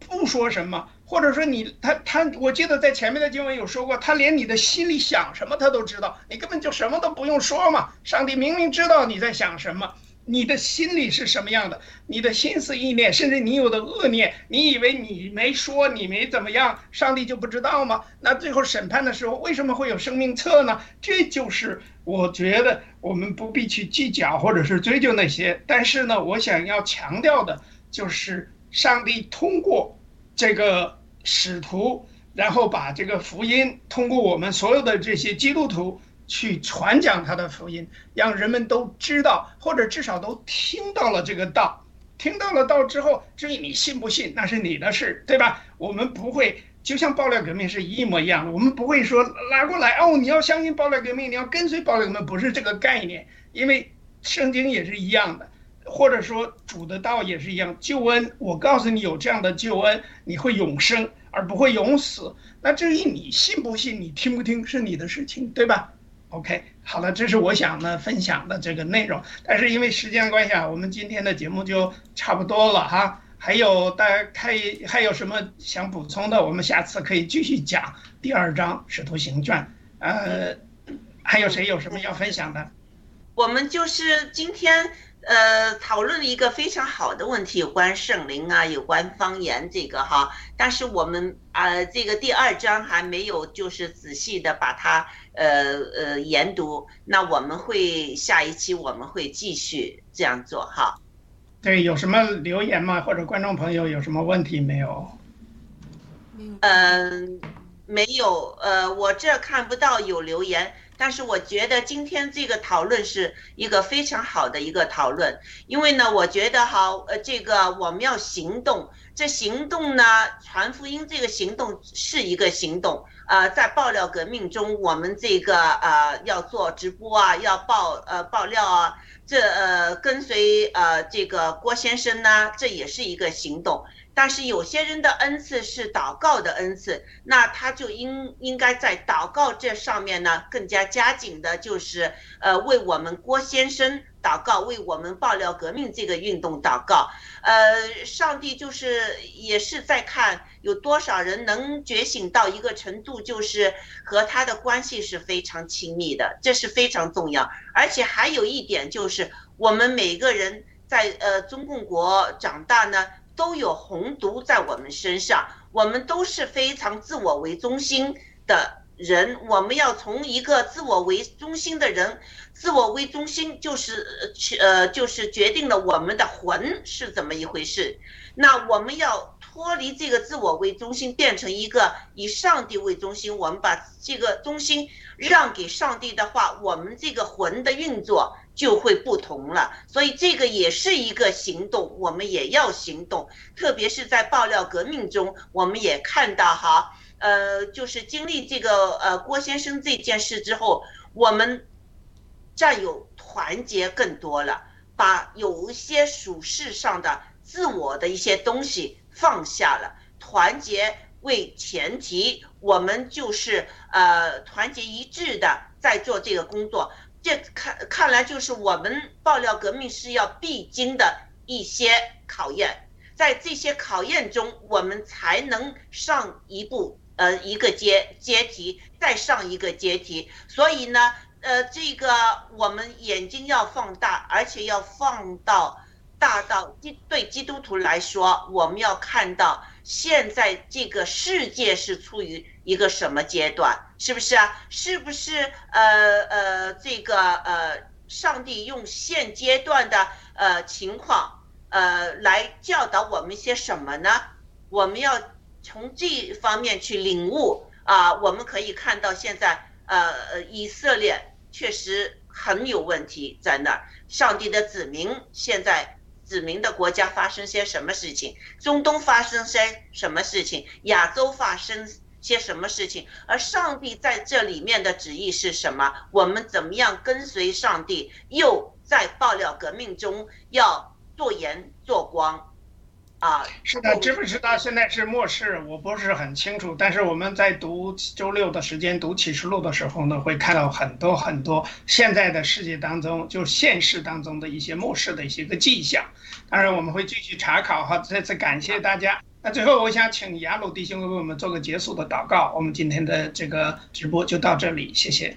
不说什么，或者说你他他，我记得在前面的经文有说过，他连你的心里想什么他都知道，你根本就什么都不用说嘛。上帝明明知道你在想什么。你的心里是什么样的？你的心思意念，甚至你有的恶念，你以为你没说，你没怎么样，上帝就不知道吗？那最后审判的时候，为什么会有生命册呢？这就是我觉得我们不必去计较或者是追究那些。但是呢，我想要强调的就是，上帝通过这个使徒，然后把这个福音通过我们所有的这些基督徒。去传讲他的福音，让人们都知道，或者至少都听到了这个道。听到了道之后，至于你信不信，那是你的事，对吧？我们不会，就像爆料革命是一模一样的，我们不会说拿过来哦，你要相信爆料革命，你要跟随爆料革命，不是这个概念。因为圣经也是一样的，或者说主的道也是一样。救恩，我告诉你有这样的救恩，你会永生，而不会永死。那至于你信不信，你听不听，是你的事情，对吧？OK，好了，这是我想呢分享的这个内容。但是因为时间关系啊，我们今天的节目就差不多了哈。还有大家看还有什么想补充的？我们下次可以继续讲第二章《使徒行传》。呃，还有谁有什么要分享的？我们就是今天。呃，讨论了一个非常好的问题，有关圣灵啊，有关方言这个哈，但是我们啊，这个第二章还没有就是仔细的把它呃呃研读，那我们会下一期我们会继续这样做哈。对，有什么留言吗？或者观众朋友有什么问题没有？嗯，没有，呃，我这看不到有留言。但是我觉得今天这个讨论是一个非常好的一个讨论，因为呢，我觉得哈，呃，这个我们要行动，这行动呢，传福音这个行动是一个行动，呃，在爆料革命中，我们这个呃要做直播啊，要爆呃爆料啊，这呃跟随呃这个郭先生呢，这也是一个行动。但是有些人的恩赐是祷告的恩赐，那他就应应该在祷告这上面呢更加加紧的，就是呃为我们郭先生祷告，为我们爆料革命这个运动祷告。呃，上帝就是也是在看有多少人能觉醒到一个程度，就是和他的关系是非常亲密的，这是非常重要。而且还有一点就是，我们每个人在呃中共国长大呢。都有红毒在我们身上，我们都是非常自我为中心的人。我们要从一个自我为中心的人，自我为中心就是呃就是决定了我们的魂是怎么一回事。那我们要脱离这个自我为中心，变成一个以上帝为中心。我们把这个中心让给上帝的话，我们这个魂的运作。就会不同了，所以这个也是一个行动，我们也要行动。特别是在爆料革命中，我们也看到哈，呃，就是经历这个呃郭先生这件事之后，我们占有团结更多了，把有一些属世上的自我的一些东西放下了，团结为前提，我们就是呃团结一致的在做这个工作。这看看来就是我们爆料革命是要必经的一些考验，在这些考验中，我们才能上一步，呃，一个阶阶梯，再上一个阶梯。所以呢，呃，这个我们眼睛要放大，而且要放到大到基对基督徒来说，我们要看到现在这个世界是处于。一个什么阶段？是不是啊？是不是呃呃这个呃上帝用现阶段的呃情况呃来教导我们些什么呢？我们要从这方面去领悟啊。我们可以看到现在呃呃以色列确实很有问题在那儿。上帝的子民现在指明的国家发生些什么事情？中东发生些什么事情？亚洲发生？些什么事情？而上帝在这里面的旨意是什么？我们怎么样跟随上帝？又在爆料革命中要做盐做光，啊，是的，知不知道现在是末世？我不是很清楚，但是我们在读周六的时间读启示录的时候呢，会看到很多很多现在的世界当中，就现实当中的一些末世的一些个迹象。当然，我们会继续查考哈。再次感谢大家。那最后，我想请雅鲁弟兄为我们做个结束的祷告。我们今天的这个直播就到这里，谢谢。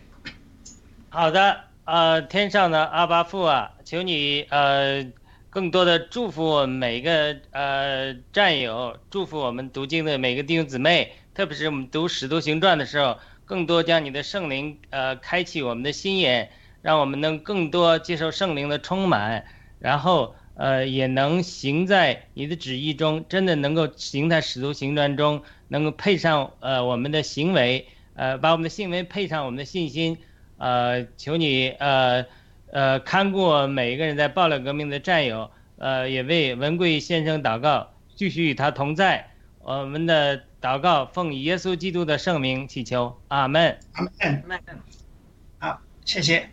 好的，呃，天上的阿巴父啊，求你呃更多的祝福我们每一个呃战友，祝福我们读经的每个弟兄姊妹，特别是我们读使徒行传的时候，更多将你的圣灵呃开启我们的心眼，让我们能更多接受圣灵的充满，然后。呃，也能行在你的旨意中，真的能够行在使徒行传中，能够配上呃我们的行为，呃，把我们的行为配上我们的信心，呃，求你呃呃看顾每一个人在爆料革命的战友，呃，也为文贵先生祷告，继续与他同在。我们的祷告奉耶稣基督的圣名祈求，阿门。阿门。好，谢谢。